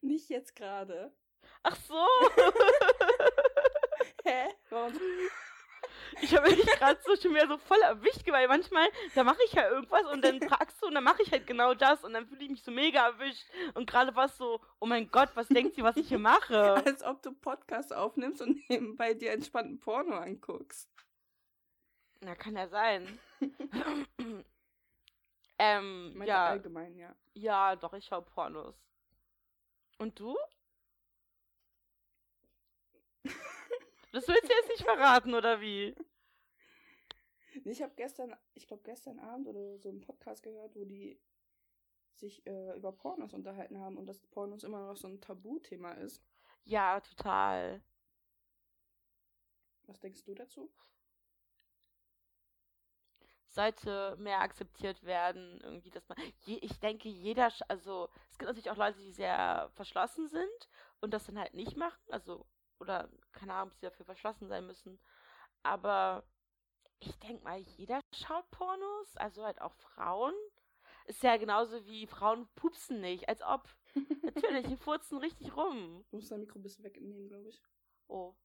Nicht jetzt gerade. Ach so. Hä? Warum? Ich habe mich gerade so schon wieder so voll erwischt, weil manchmal, da mache ich ja irgendwas und dann fragst du und dann mache ich halt genau das und dann fühle ich mich so mega erwischt. Und gerade war es so, oh mein Gott, was denkt sie, was ich hier mache? Als ob du Podcast aufnimmst und nebenbei dir entspannten Porno anguckst. Na, kann ja sein. ähm, Ich ja, allgemein, ja. ja, doch, ich schaue Pornos. Und du? Das willst du jetzt nicht verraten, oder wie? Ich habe gestern, ich glaube gestern Abend oder so einen Podcast gehört, wo die sich äh, über Pornos unterhalten haben und dass Pornos immer noch so ein Tabuthema ist. Ja, total. Was denkst du dazu? sollte mehr akzeptiert werden, irgendwie, dass man, je, ich denke, jeder, also, es gibt natürlich auch Leute, die sehr verschlossen sind und das dann halt nicht machen, also, oder, keine Ahnung, ob sie dafür verschlossen sein müssen, aber ich denke mal, jeder schaut Pornos, also halt auch Frauen, ist ja genauso wie Frauen pupsen nicht, als ob, natürlich, die furzen richtig rum, Du musst dein Mikro ein bisschen wegnehmen, glaube ich. oh,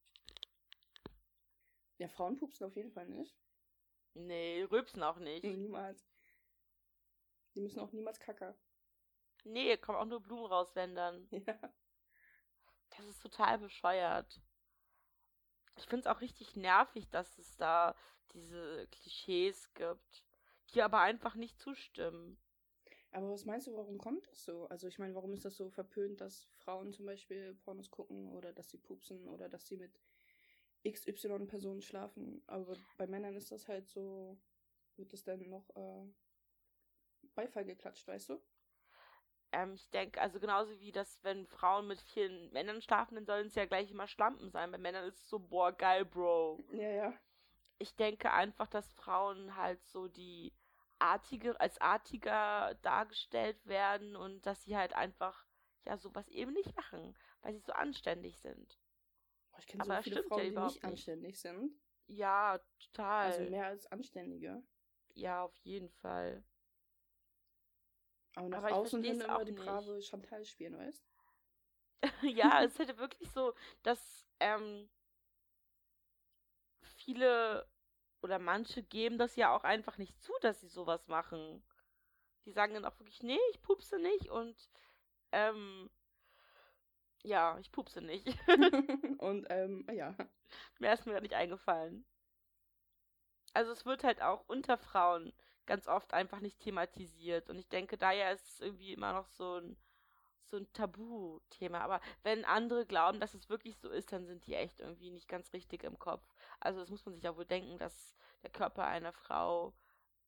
Ja, Frauen pupsen auf jeden Fall nicht. nee, rülpsen auch nicht, Niemals. Die müssen auch niemals kacker. nee, kommen auch nur Blumen raus, wenn dann, Ja. Das ist total bescheuert. Ich finde es auch richtig nervig, dass es da diese Klischees gibt, die aber einfach nicht zustimmen. Aber was meinst du, warum kommt das so? Also ich meine, warum ist das so verpönt, dass Frauen zum Beispiel Pornos gucken oder dass sie pupsen oder dass sie mit XY-Personen schlafen? Aber bei Männern ist das halt so, wird das dann noch äh, Beifall geklatscht, weißt du? Ähm, ich denke, also genauso wie das, wenn Frauen mit vielen Männern schlafen, dann sollen es ja gleich immer Schlampen sein. Bei Männern ist es so, boah, geil, Bro. Ja, ja. Ich denke einfach, dass Frauen halt so die artige, als artiger dargestellt werden und dass sie halt einfach, ja, sowas eben nicht machen, weil sie so anständig sind. Ich kenne so viele Frauen, ja die nicht anständig nicht. sind. Ja, total. Also mehr als Anständige. Ja, auf jeden Fall. Aber nach Aber außen hin immer die brave Chantal spielen, weißt Ja, es hätte wirklich so, dass ähm, viele oder manche geben das ja auch einfach nicht zu, dass sie sowas machen. Die sagen dann auch wirklich, nee, ich pupse nicht und ähm, ja, ich pupse nicht. und ähm, ja. Mehr ist mir nicht eingefallen. Also es wird halt auch unter Frauen ganz oft einfach nicht thematisiert. Und ich denke, daher ist es irgendwie immer noch so ein, so ein Tabuthema. Aber wenn andere glauben, dass es wirklich so ist, dann sind die echt irgendwie nicht ganz richtig im Kopf. Also das muss man sich ja wohl denken, dass der Körper einer Frau,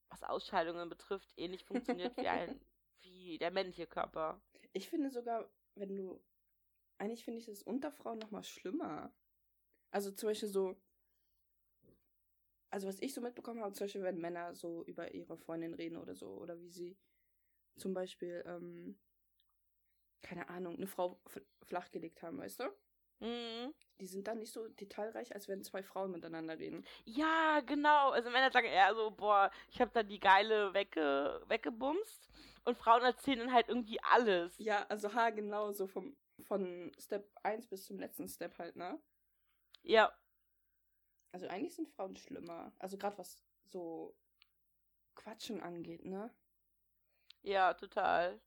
was Ausscheidungen betrifft, ähnlich funktioniert wie ein wie der männliche Körper. Ich finde sogar, wenn du eigentlich finde ich das unter Frauen noch mal schlimmer. Also zum Beispiel so also was ich so mitbekommen habe, zum Beispiel, wenn Männer so über ihre Freundin reden oder so, oder wie sie zum Beispiel, ähm, keine Ahnung, eine Frau flachgelegt haben, weißt du? Mhm. Die sind dann nicht so detailreich, als wenn zwei Frauen miteinander reden. Ja, genau. Also Männer sagen eher so, boah, ich habe da die geile wegge weggebumst. Und Frauen erzählen dann halt irgendwie alles. Ja, also ha, genau, so vom, von Step 1 bis zum letzten Step halt, ne? Ja. Also eigentlich sind Frauen schlimmer. Also gerade was so Quatschen angeht, ne? Ja, total.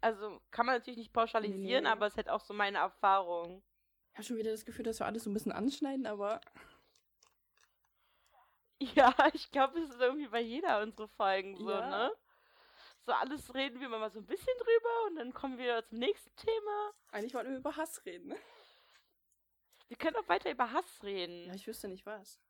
Also kann man natürlich nicht pauschalisieren, nee. aber es ist halt auch so meine Erfahrung. Ich habe schon wieder das Gefühl, dass wir alles so ein bisschen anschneiden, aber. Ja, ich glaube, es ist irgendwie bei jeder unserer Folgen so, ja. ne? So alles reden wir mal so ein bisschen drüber und dann kommen wir zum nächsten Thema. Eigentlich wollten wir über Hass reden, ne? Wir können auch weiter über Hass reden. Ja, ich wüsste nicht was.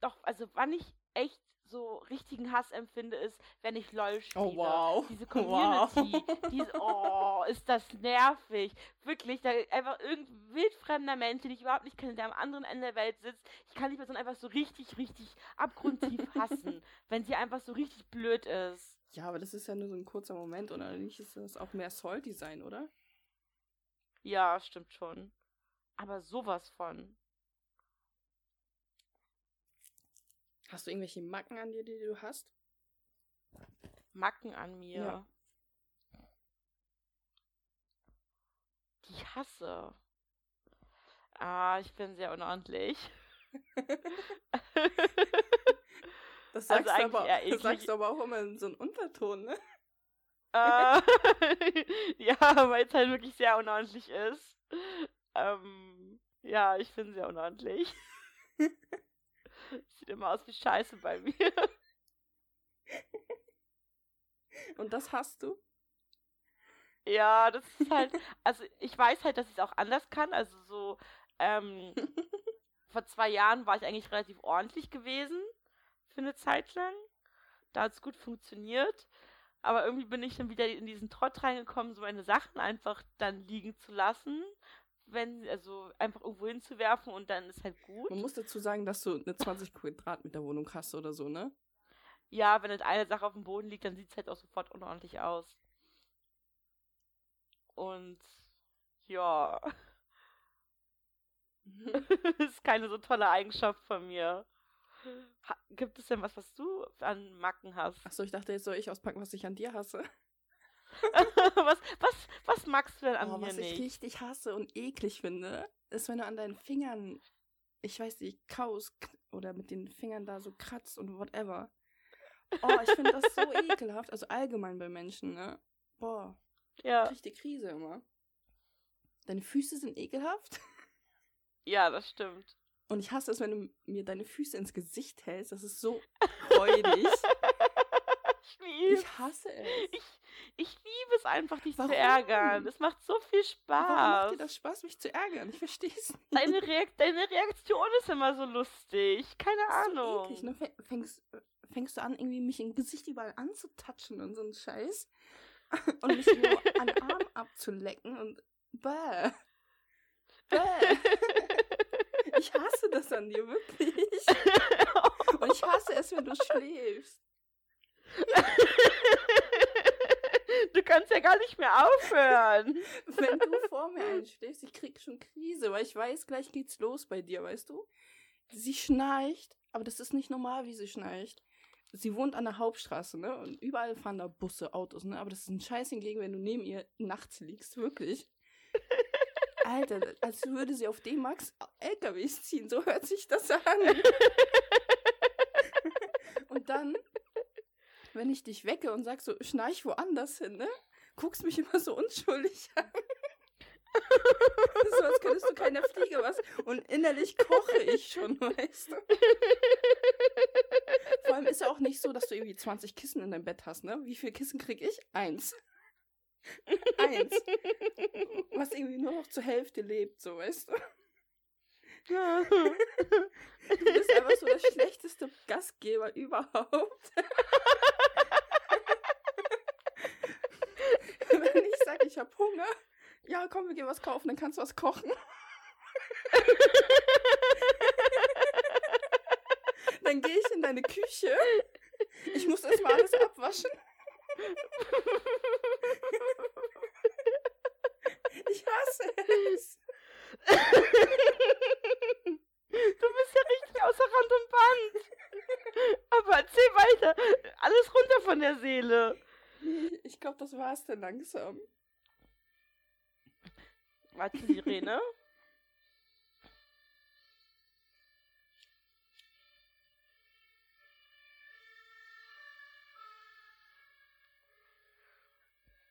Doch, also wann ich echt so richtigen Hass empfinde, ist, wenn ich LOL spiele. Oh, wow. Diese Community. Wow. Diese, oh, ist das nervig. Wirklich, da einfach irgendein wildfremder Mensch, den ich überhaupt nicht kenne, der am anderen Ende der Welt sitzt. Ich kann die Person einfach so richtig, richtig abgrundtief hassen, wenn sie einfach so richtig blöd ist. Ja, aber das ist ja nur so ein kurzer Moment, oder nicht? Ist das auch mehr sein, oder? Ja, stimmt schon. Aber sowas von. Hast du irgendwelche Macken an dir, die du hast? Macken an mir? Ja. Die ich hasse. Ah, ich bin sehr unordentlich. das sagst, also du, aber, das sagst du aber auch immer in so einem Unterton, ne? Äh, ja, weil es halt wirklich sehr unordentlich ist. Ähm, ja, ich finde sehr unordentlich. Sieht immer aus wie Scheiße bei mir. Und das hast du? Ja, das ist halt, also ich weiß halt, dass ich es auch anders kann. Also so, ähm, vor zwei Jahren war ich eigentlich relativ ordentlich gewesen für eine Zeit lang. Da hat es gut funktioniert. Aber irgendwie bin ich dann wieder in diesen Trott reingekommen, so meine Sachen einfach dann liegen zu lassen wenn, also einfach irgendwo hinzuwerfen und dann ist halt gut. Man muss dazu sagen, dass du eine 20 Quadratmeter Wohnung hast oder so, ne? Ja, wenn halt eine Sache auf dem Boden liegt, dann sieht es halt auch sofort unordentlich aus. Und ja. Mhm. ist keine so tolle Eigenschaft von mir. Gibt es denn was, was du an Macken hast? Achso, ich dachte, jetzt soll ich auspacken, was ich an dir hasse. was, was, was magst du denn an oh, mir was nicht? Was ich richtig hasse und eklig finde, ist, wenn du an deinen Fingern, ich weiß nicht, kaust oder mit den Fingern da so kratzt und whatever. Oh, ich finde das so ekelhaft. Also allgemein bei Menschen, ne? Boah. Ja. Krieg die Krise immer. deine Füße sind ekelhaft. Ja, das stimmt. Und ich hasse es, wenn du mir deine Füße ins Gesicht hältst. Das ist so räudig. ich Ich hasse es. Ich, ich liebe es einfach, dich Warum? zu ärgern. Es macht so viel Warum macht Spaß. dir das Spaß, mich zu ärgern? Ich verstehe es nicht. Deine, Reakt deine Reaktion ist immer so lustig. Keine ist so Ahnung. eklig, ne? Fäng- Fängst, fängst du an, irgendwie mich im Gesicht überall anzutatschen und so ein Scheiß. Und mich nur an Arm abzulecken und bäh. Bäh. Ich hasse das an dir, wirklich. Und ich hasse es, wenn du schläfst. du kannst ja gar nicht mehr aufhören. Wenn du vor mir einschläfst, ich krieg schon Krise, weil ich weiß, gleich geht's los bei dir, weißt du? Sie schnarcht, aber das ist nicht normal, wie sie schnarcht. Sie wohnt an der Hauptstraße, ne? Und überall fahren da Busse, Autos, ne? Aber das ist ein Scheiß hingegen, wenn du neben ihr nachts liegst, wirklich. Alter, als würde sie auf D-Max LKWs ziehen, so hört sich das an. Und dann, wenn ich dich wecke und sag so, schnarch woanders hin, ne? Guckst mich immer so unschuldig an. So, als könntest du keiner Fliege was. Und innerlich koche ich schon, weißt du? Vor allem ist ja auch nicht so, dass du irgendwie 20 Kissen in deinem Bett hast, ne? Wie viele Kissen krieg ich? Eins. Eins. Was irgendwie nur noch zur Hälfte lebt, so, weißt du? Du bist einfach so der schlechteste Gastgeber überhaupt. Wenn ich sage, ich habe Hunger, ja, komm, wir gehen was kaufen, dann kannst du was kochen. Dann gehe ich in deine Küche. Ich muss erstmal alles abwaschen. Ich hasse es. Du bist ja richtig außer Rand und Band. Aber erzähl weiter. Alles runter von der Seele. Nee, Ich glaube, das war's dann langsam. Warte, Sirene.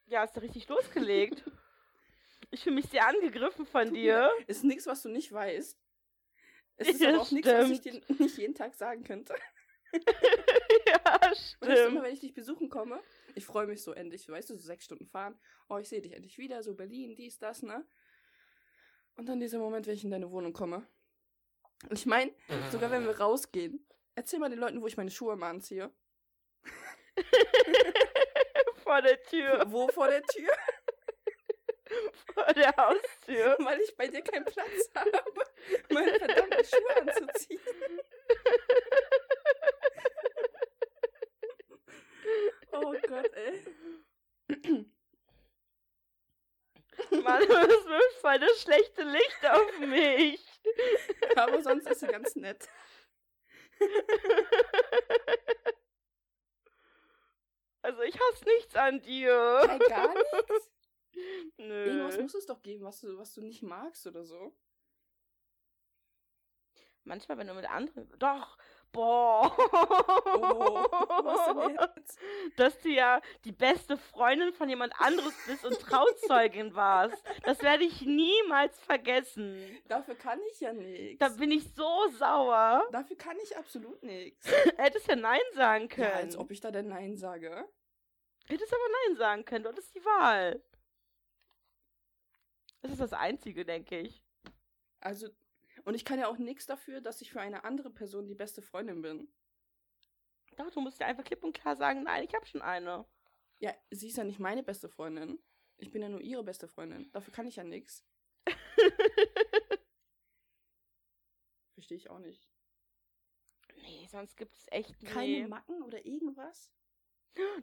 Ja, hast du richtig losgelegt. Ich fühle mich sehr angegriffen von dir. Ist nichts, was du nicht weißt. Es ist Ja, aber auch nichts, was ich dir stimmt. nicht jeden Tag sagen könnte. ja, Weißt du, immer stimmt. wenn ich dich besuchen komme, ich freue mich so endlich, weißt du, so sechs Stunden fahren. Oh, ich sehe dich endlich wieder, so Berlin, dies, das, ne? Und dann dieser Moment, wenn ich in deine Wohnung komme. Und ich meine, sogar wenn wir rausgehen, erzähl mal den Leuten, wo ich meine Schuhe immer anziehe. Vor der Tür, Wo vor der Tür? vor der Haustür. Weil ich bei dir keinen Platz habe, meine verdammten Schuhe anzuziehen. Oh Gott, ey. Mann, es wirft voll das schlechte Licht auf mich. Aber sonst ist sie ganz nett. Also ich hasse nichts an dir. Nein, gar nichts. Nö. Irgendwas muss es doch geben, was du, was du nicht magst oder so. Manchmal, wenn du mit anderen. Doch! Boah! Oh, was denn jetzt? Dass du ja die beste Freundin von jemand anderes bist und Trauzeugin warst. Das werde ich niemals vergessen. Dafür kann ich ja nichts. Da bin ich so sauer. Dafür kann ich absolut nichts. Hättest ja Nein sagen können. Ja, als ob ich da denn Nein sage. Hättest aber Nein sagen können. Du hattest die Wahl. Das ist das Einzige, denke ich. Also, und ich kann ja auch nichts dafür, dass ich für eine andere Person die beste Freundin bin. Doch, du musst dir einfach klipp und klar sagen, nein, ich habe schon eine. Ja, sie ist ja nicht meine beste Freundin. Ich bin ja nur ihre beste Freundin. Dafür kann ich ja nichts. Verstehe ich auch nicht. nee, sonst gibt es echt Keine nee. Macken oder irgendwas?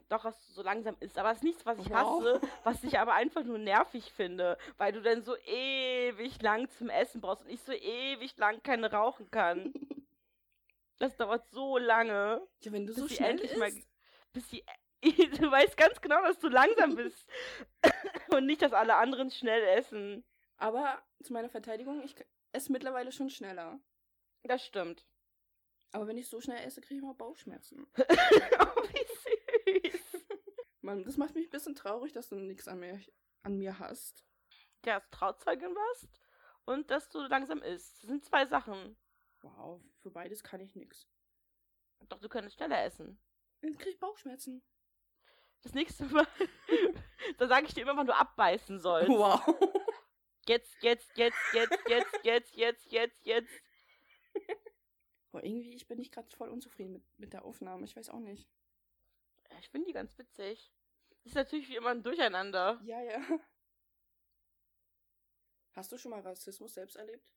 Doch, was so langsam ist. Aber es ist nichts, was ich Wow. hasse, was ich aber einfach nur nervig finde. Weil du dann so ewig lang zum Essen brauchst und ich so ewig lang keine rauchen kann. Das dauert so lange, Ja, wenn du bis so schnell endlich mal. isst. Bis sie. Du weißt ganz genau, dass du langsam bist. und nicht, dass alle anderen schnell essen. Aber zu meiner Verteidigung, ich esse mittlerweile schon schneller. Das stimmt. Aber wenn ich so schnell esse, kriege ich mal Bauchschmerzen. oh, wie süß. Mann, das macht mich ein bisschen traurig, dass du nichts an mir, an mir hast. ja, als Trauzeugin warst und dass du langsam isst. Das sind zwei Sachen. Wow, für beides kann ich nix. Doch du könntest schneller essen. Dann krieg ich Bauchschmerzen. Das nächste Mal, da sage ich dir immer, wann du abbeißen sollst. Wow. Jetzt, jetzt, jetzt, jetzt, jetzt, jetzt, jetzt, jetzt, jetzt. Boah, irgendwie, ich bin nicht gerade voll unzufrieden mit, mit der Aufnahme. Ich weiß auch nicht. Ich finde die ganz witzig. Ist natürlich wie immer ein Durcheinander. Ja, ja. Hast du schon mal Rassismus selbst erlebt?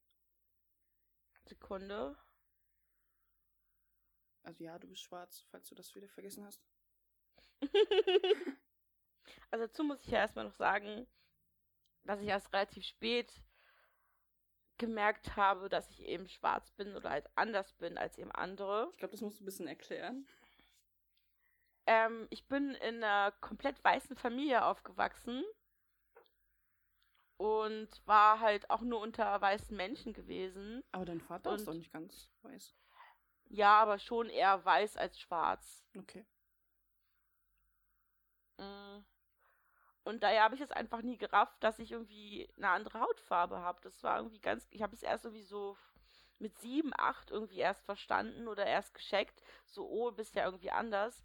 Sekunde. Also ja, du bist schwarz, falls du das wieder vergessen hast. also dazu muss ich ja erstmal noch sagen, dass ich erst relativ spät gemerkt habe, dass ich eben schwarz bin oder halt anders bin als eben andere. Ich glaube, das musst du ein bisschen erklären. Ähm, ich bin in einer komplett weißen Familie aufgewachsen und war halt auch nur unter weißen Menschen gewesen. Aber dein Vater und, ist doch nicht ganz weiß. Ja, aber schon eher weiß als schwarz. Okay. Mm. Und daher habe ich es einfach nie gerafft, dass ich irgendwie eine andere Hautfarbe habe. Das war irgendwie ganz. Ich habe es erst irgendwie so mit sieben, acht irgendwie erst verstanden oder erst gescheckt. So, oh, bist ja irgendwie anders.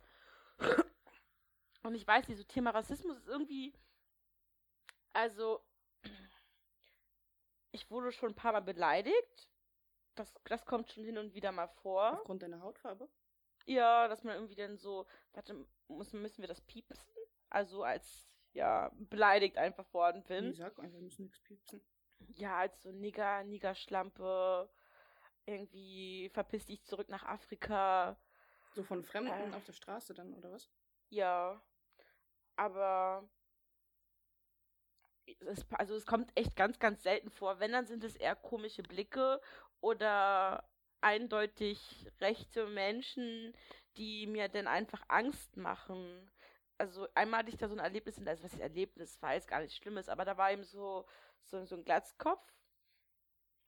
Und ich weiß nicht, so Thema Rassismus ist irgendwie. Also, ich wurde schon ein paar Mal beleidigt. Das, das kommt schon hin und wieder mal vor. Aufgrund deiner Hautfarbe? Ja, dass man irgendwie dann so, warte, müssen, müssen wir das piepsen? Also als ja, beleidigt einfach worden bin. Ich sag einfach, wir müssen nichts piepsen. Ja, als so Nigger, Niggerschlampe, irgendwie verpiss dich zurück nach Afrika. So von Fremden äh, auf der Straße dann, oder was? Ja. Aber es, also es kommt echt ganz, ganz selten vor. Wenn, dann sind es eher komische Blicke oder eindeutig rechte Menschen, die mir dann einfach Angst machen also einmal hatte ich da so ein Erlebnis, also was ich Erlebnis war jetzt gar nichts Schlimmes, aber da war eben so, so, so ein Glatzkopf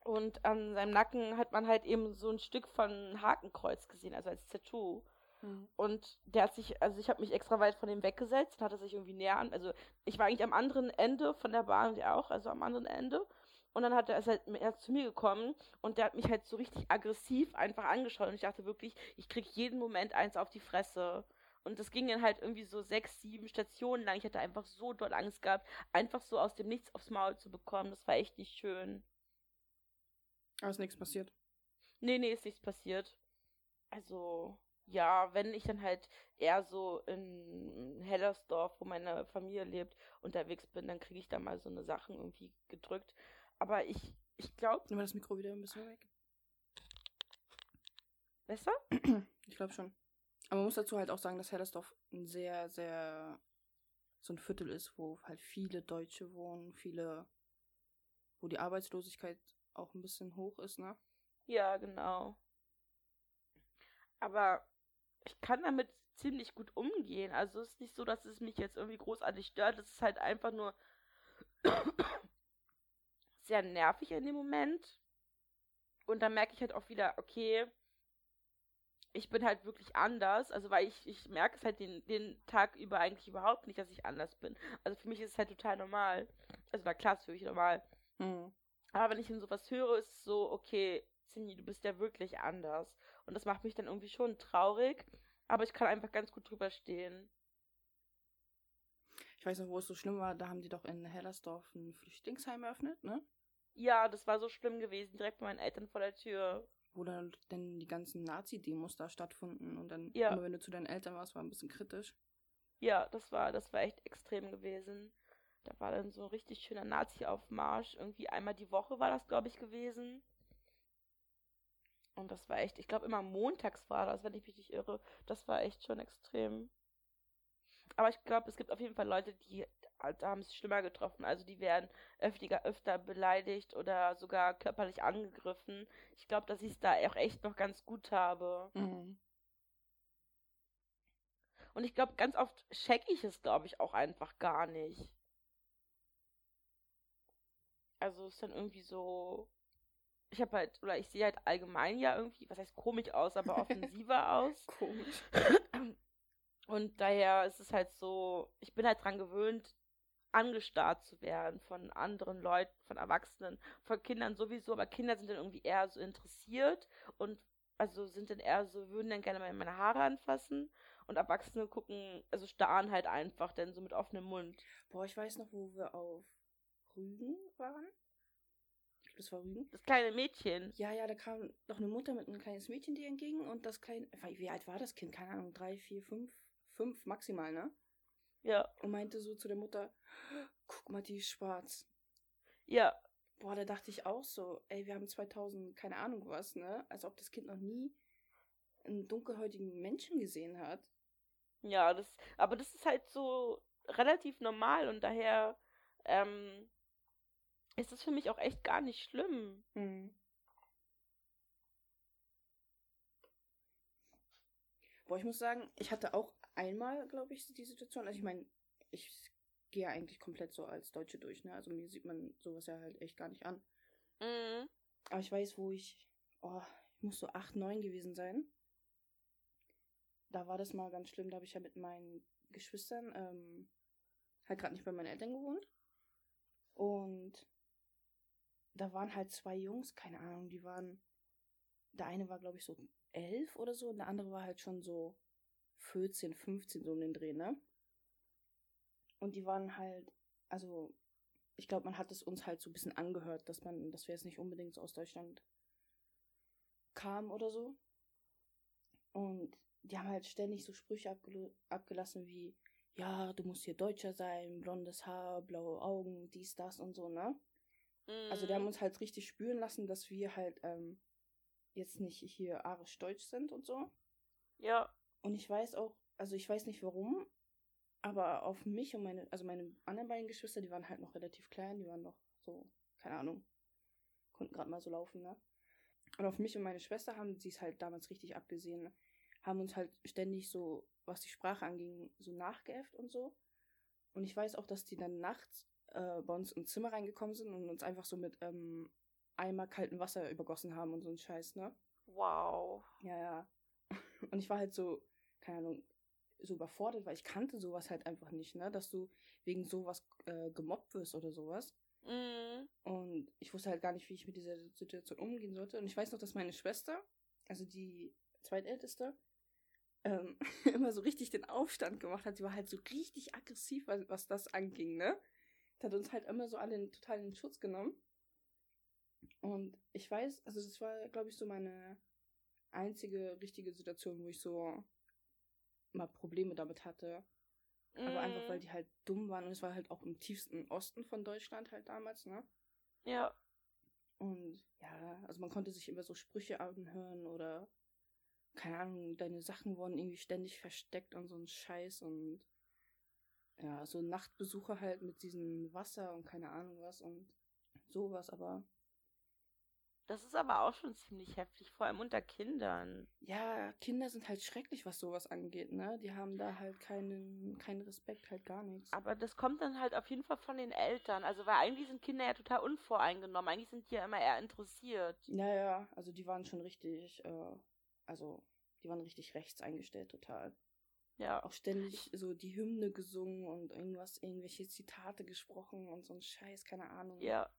und an seinem Nacken hat man halt eben so ein Stück von Hakenkreuz gesehen, also als Tattoo. Mhm. Und der hat sich, also ich habe mich extra weit von ihm weggesetzt, hat er sich irgendwie näher an, also ich war eigentlich am anderen Ende von der Bahn und er auch, also am anderen Ende. Und dann hat er, ist halt er ist zu mir gekommen und der hat mich halt so richtig aggressiv einfach angeschaut und ich dachte wirklich, ich krieg jeden Moment eins auf die Fresse. Und das ging dann halt irgendwie so sechs, sieben Stationen lang. Ich hatte einfach so doll Angst gehabt, einfach so aus dem Nichts aufs Maul zu bekommen. Das war echt nicht schön. Aber ist nichts passiert? Nee, nee, ist nichts passiert. Also, ja, wenn ich dann halt eher so in Hellersdorf, wo meine Familie lebt, unterwegs bin, dann kriege ich da mal so eine Sachen irgendwie gedrückt. Aber ich, ich glaube. Nehmen wir das Mikro wieder ein bisschen weg. Besser? Ich glaube schon. Aber man muss dazu halt auch sagen, dass Hellersdorf ein sehr, sehr so ein Viertel ist, wo halt viele Deutsche wohnen, viele, wo die Arbeitslosigkeit auch ein bisschen hoch ist, ne? Ja, genau. Aber ich kann damit ziemlich gut umgehen. Also es ist nicht so, dass es mich jetzt irgendwie großartig stört. Es ist halt einfach nur sehr nervig in dem Moment. Und dann merke ich halt auch wieder, okay, ich bin halt wirklich anders. Also, weil ich, ich merke es halt den, den Tag über eigentlich überhaupt nicht, dass ich anders bin. Also, für mich ist es halt total normal. Also, na klar, ist für mich normal. Mhm. Aber wenn ich in sowas höre, ist es so, okay, Cindy, du bist ja wirklich anders. Und das macht mich dann irgendwie schon traurig. Aber ich kann einfach ganz gut drüber stehen. Ich weiß noch, wo es so schlimm war, da haben die doch in Hellersdorf ein Flüchtlingsheim eröffnet, ne? Ja, das war so schlimm gewesen, direkt bei meinen Eltern vor der Tür wo dann denn die ganzen Nazi-Demos da stattfanden und dann ja. immer wenn du zu deinen Eltern warst, war ein bisschen kritisch. Ja, das war, das war echt extrem gewesen. Da war dann so ein richtig schöner Nazi-Aufmarsch. Irgendwie einmal die Woche war das, glaube ich, gewesen. Und das war echt, ich glaube immer montags war das, wenn ich mich nicht irre. Das war echt schon extrem. Aber ich glaube, es gibt auf jeden Fall Leute, die da haben es schlimmer getroffen. Also die werden öfter, öfter beleidigt oder sogar körperlich angegriffen. Ich glaube, dass ich es da auch echt noch ganz gut habe. Mhm. Und ich glaube, ganz oft check ich es, glaube ich, auch einfach gar nicht. Also ist dann irgendwie so. Ich habe halt, oder ich sehe halt allgemein ja irgendwie, was heißt komisch aus, aber offensiver aus. Komisch. Und daher ist es halt so, ich bin halt dran gewöhnt, angestarrt zu werden von anderen Leuten, von Erwachsenen, von Kindern sowieso, aber Kinder sind dann irgendwie eher so interessiert und also sind dann eher so, würden dann gerne mal meine Haare anfassen und Erwachsene gucken, also starren halt einfach, denn so mit offenem Mund. Boah, ich weiß noch, wo wir auf Rügen waren. Ich glaube, das war Rügen. Das kleine Mädchen. Ja, ja, da kam noch eine Mutter mit einem kleines Mädchen dir entgegen und das kleine, wie alt war das Kind? Keine Ahnung, drei, vier, fünf, fünf maximal, ne? Ja. Und meinte so zu der Mutter, guck mal, die ist schwarz. Ja. Boah, da dachte ich auch so, ey, wir haben 2000, keine Ahnung was, ne? Als ob das Kind noch nie einen dunkelhäutigen Menschen gesehen hat. Ja, das, aber das ist halt so relativ normal und daher ähm, ist es für mich auch echt gar nicht schlimm. Mhm. Boah, ich muss sagen, ich hatte auch einmal, glaube ich, die Situation. Also ich meine, ich gehe ja eigentlich komplett so als Deutsche durch, ne? Also mir sieht man sowas ja halt echt gar nicht an. Mhm. Aber ich weiß, wo ich, oh, ich muss so 8, 9 gewesen sein. Da war das mal ganz schlimm. Da habe ich ja mit meinen Geschwistern ähm, halt gerade nicht bei meinen Eltern gewohnt. Und da waren halt zwei Jungs, keine Ahnung, die waren, der eine war, glaube ich, so elf oder so und der andere war halt schon so 14, 15 so um den Dreh, ne? Und die waren halt, also ich glaube, man hat es uns halt so ein bisschen angehört, dass man, dass wir jetzt nicht unbedingt aus Deutschland kamen oder so. Und die haben halt ständig so Sprüche abgel abgelassen wie, ja, du musst hier Deutscher sein, blondes Haar, blaue Augen, dies, das und so, ne? Mhm. Also die haben uns halt richtig spüren lassen, dass wir halt ähm, jetzt nicht hier arisch-deutsch sind und so. Ja. Und ich weiß auch, also ich weiß nicht warum, aber auf mich und meine, also meine anderen beiden Geschwister, die waren halt noch relativ klein, die waren noch so, keine Ahnung, konnten gerade mal so laufen, ne? Und auf mich und meine Schwester haben sie es halt damals richtig abgesehen, haben uns halt ständig so, was die Sprache anging, so nachgeäfft und so. Und ich weiß auch, dass die dann nachts äh, bei uns ins Zimmer reingekommen sind und uns einfach so mit ähm, Eimer kalten Wasser übergossen haben und so ein Scheiß, ne? Wow. Ja, ja. Und ich war halt so, keine Ahnung, so überfordert, weil ich kannte sowas halt einfach nicht, ne? Dass du wegen sowas äh, gemobbt wirst oder sowas. Mhm. Und ich wusste halt gar nicht, wie ich mit dieser Situation umgehen sollte. Und ich weiß noch, dass meine Schwester, also die zweitälteste, ähm, immer so richtig den Aufstand gemacht hat. Sie war halt so richtig aggressiv, was, was das anging, ne? Die hat uns halt immer so alle total in Schutz genommen. Und ich weiß, also das war, glaube ich, so meine einzige richtige Situation, wo ich so mal Probleme damit hatte. Aber einfach, weil Mhm. die halt dumm waren. Und es war halt auch im tiefsten Osten von Deutschland halt damals, ne? Ja. Und ja, also man konnte sich immer so Sprüche anhören oder keine Ahnung, deine Sachen wurden irgendwie ständig versteckt und so ein Scheiß und ja, so Nachtbesuche halt mit diesem Wasser und keine Ahnung was und sowas, aber Das ist aber auch schon ziemlich heftig, vor allem unter Kindern. ja, Kinder sind halt schrecklich, was sowas angeht, ne? Die haben da halt keinen, keinen Respekt, halt gar nichts. Aber das kommt dann halt auf jeden Fall von den Eltern. Also, weil eigentlich sind Kinder ja total unvoreingenommen. Eigentlich sind die ja immer eher interessiert. Ja, ja, also die waren schon richtig, äh, also die waren richtig rechts eingestellt, total. Ja. Auch ständig so die Hymne gesungen und irgendwas, irgendwelche Zitate gesprochen und so ein Scheiß, keine Ahnung. Ja.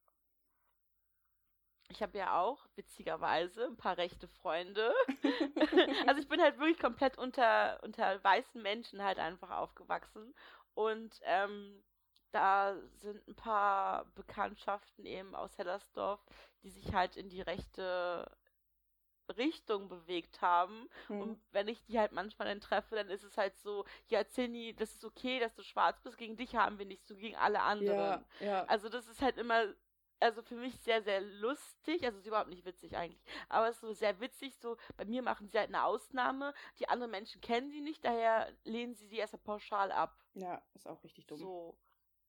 Ich habe ja auch, witzigerweise, ein paar rechte Freunde. also ich bin halt wirklich komplett unter, unter weißen Menschen halt einfach aufgewachsen. Und ähm, da sind ein paar Bekanntschaften eben aus Hellersdorf, die sich halt in die rechte Richtung bewegt haben. Hm. Und wenn ich die halt manchmal dann treffe, dann ist es halt so, ja, Zinni, das ist okay, dass du schwarz bist, gegen dich haben wir nichts, so gegen alle anderen. Ja, ja. Also das ist halt immer, also für mich sehr, sehr lustig, also ist überhaupt nicht witzig eigentlich, aber es ist so sehr witzig, so bei mir machen sie halt eine Ausnahme, die anderen Menschen kennen sie nicht, daher lehnen sie sie erstmal pauschal ab. ja, ist auch richtig dumm. So.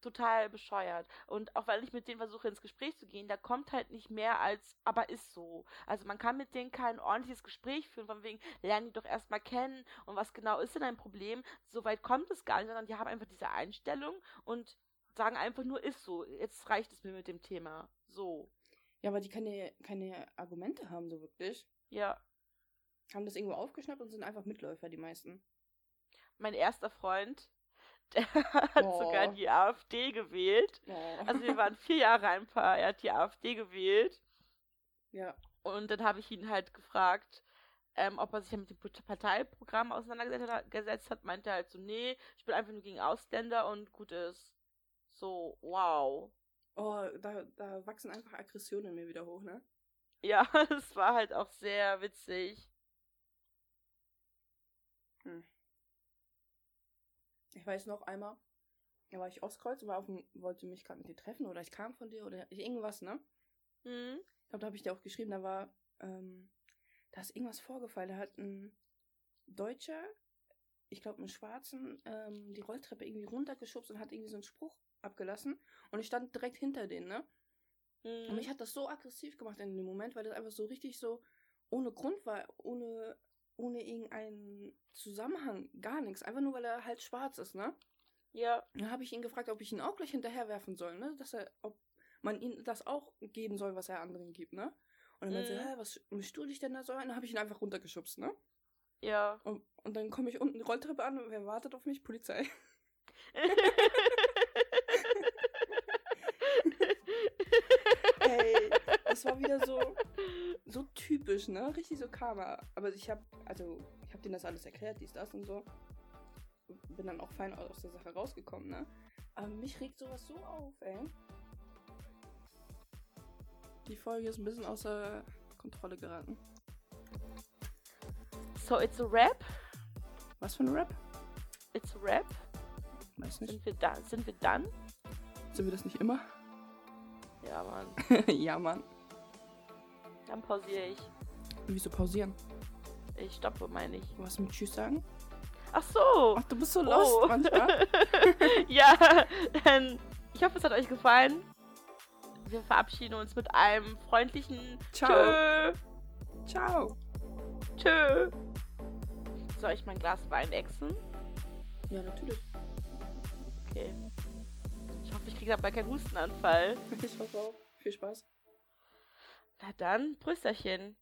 Total bescheuert. Und auch weil ich mit denen versuche ins Gespräch zu gehen, da kommt halt nicht mehr als, aber ist so. Also man kann mit denen kein ordentliches Gespräch führen, von wegen, lernen die doch erstmal kennen und was genau ist denn ein Problem? So weit kommt es gar nicht, sondern die haben einfach diese Einstellung und sagen einfach nur, ist so. Jetzt reicht es mir mit dem Thema. So. Ja, aber die keine, keine Argumente haben, so wirklich. Ja. Haben das irgendwo aufgeschnappt und sind einfach Mitläufer, die meisten. Mein erster Freund, Der hat Oh. sogar die AfD gewählt. Oh. Also wir waren vier Jahre ein Paar. Er hat die AfD gewählt. ja. Und dann habe ich ihn halt gefragt, ähm, ob er sich ja mit dem Parteiprogramm auseinandergesetzt hat. Meinte er halt so, nee, ich bin einfach nur gegen Ausländer und gut ist. So, wow. Oh, da, da wachsen einfach Aggressionen in mir wieder hoch, ne? Ja, es war halt auch sehr witzig. Ich weiß noch einmal, da war ich Ostkreuz und war auf dem, wollte mich gerade mit dir treffen oder ich kam von dir oder irgendwas, ne? Hm? Ich glaube, da habe ich dir auch geschrieben, da war, ähm, da ist irgendwas vorgefallen. Da hat ein Deutscher, ich glaube, einen Schwarzen, ähm, die Rolltreppe irgendwie runtergeschubst und hat irgendwie so einen Spruch abgelassen. Und ich stand direkt hinter denen, ne? Und Hm? mich hat das so aggressiv gemacht in dem Moment, weil das einfach so richtig so ohne Grund war, ohne, ohne irgendeinen Zusammenhang, gar nichts. Einfach nur, weil er halt schwarz ist, ne? Ja. Dann habe ich ihn gefragt, ob ich ihn auch gleich hinterherwerfen soll, ne? Dass er, ob man ihm das auch geben soll, was er anderen gibt, ne? Und dann meinte Mhm. er, hä, was mischst du dich denn da so ein? Dann habe ich ihn einfach runtergeschubst, ne? Ja. Und, und dann komme ich unten die Rolltreppe an und wer wartet auf mich? Polizei. Ey, das war wieder so, so typisch, ne? Richtig so Karma. Aber ich habe, also, ich habe denen das alles erklärt, dies, das und so. Bin dann auch fein aus der Sache rausgekommen, ne? Aber mich regt sowas so auf, ey. Die Folge ist ein bisschen außer Kontrolle geraten. so, it's a rap. Was für ein Rap? It's a rap. Weiß nicht. Sind wir da? Sind wir dann? Sind wir das nicht immer? Ja, Mann. ja, Mann. Dann pausiere ich. Wieso pausieren? Ich stoppe, meine ich. Was mit Tschüss sagen? Ach so. Ach, du bist so lost Oh. manchmal. ja, dann, ich hoffe, es hat euch gefallen. Wir verabschieden uns mit einem freundlichen Ciao. Tschö. Ciao. Tschö. Soll ich mein Glas Wein exen? Ja, natürlich. Okay. Ich hoffe, ich kriege dabei keinen Hustenanfall. Ich hoffe auch. Viel Spaß. Na dann, Prösterchen.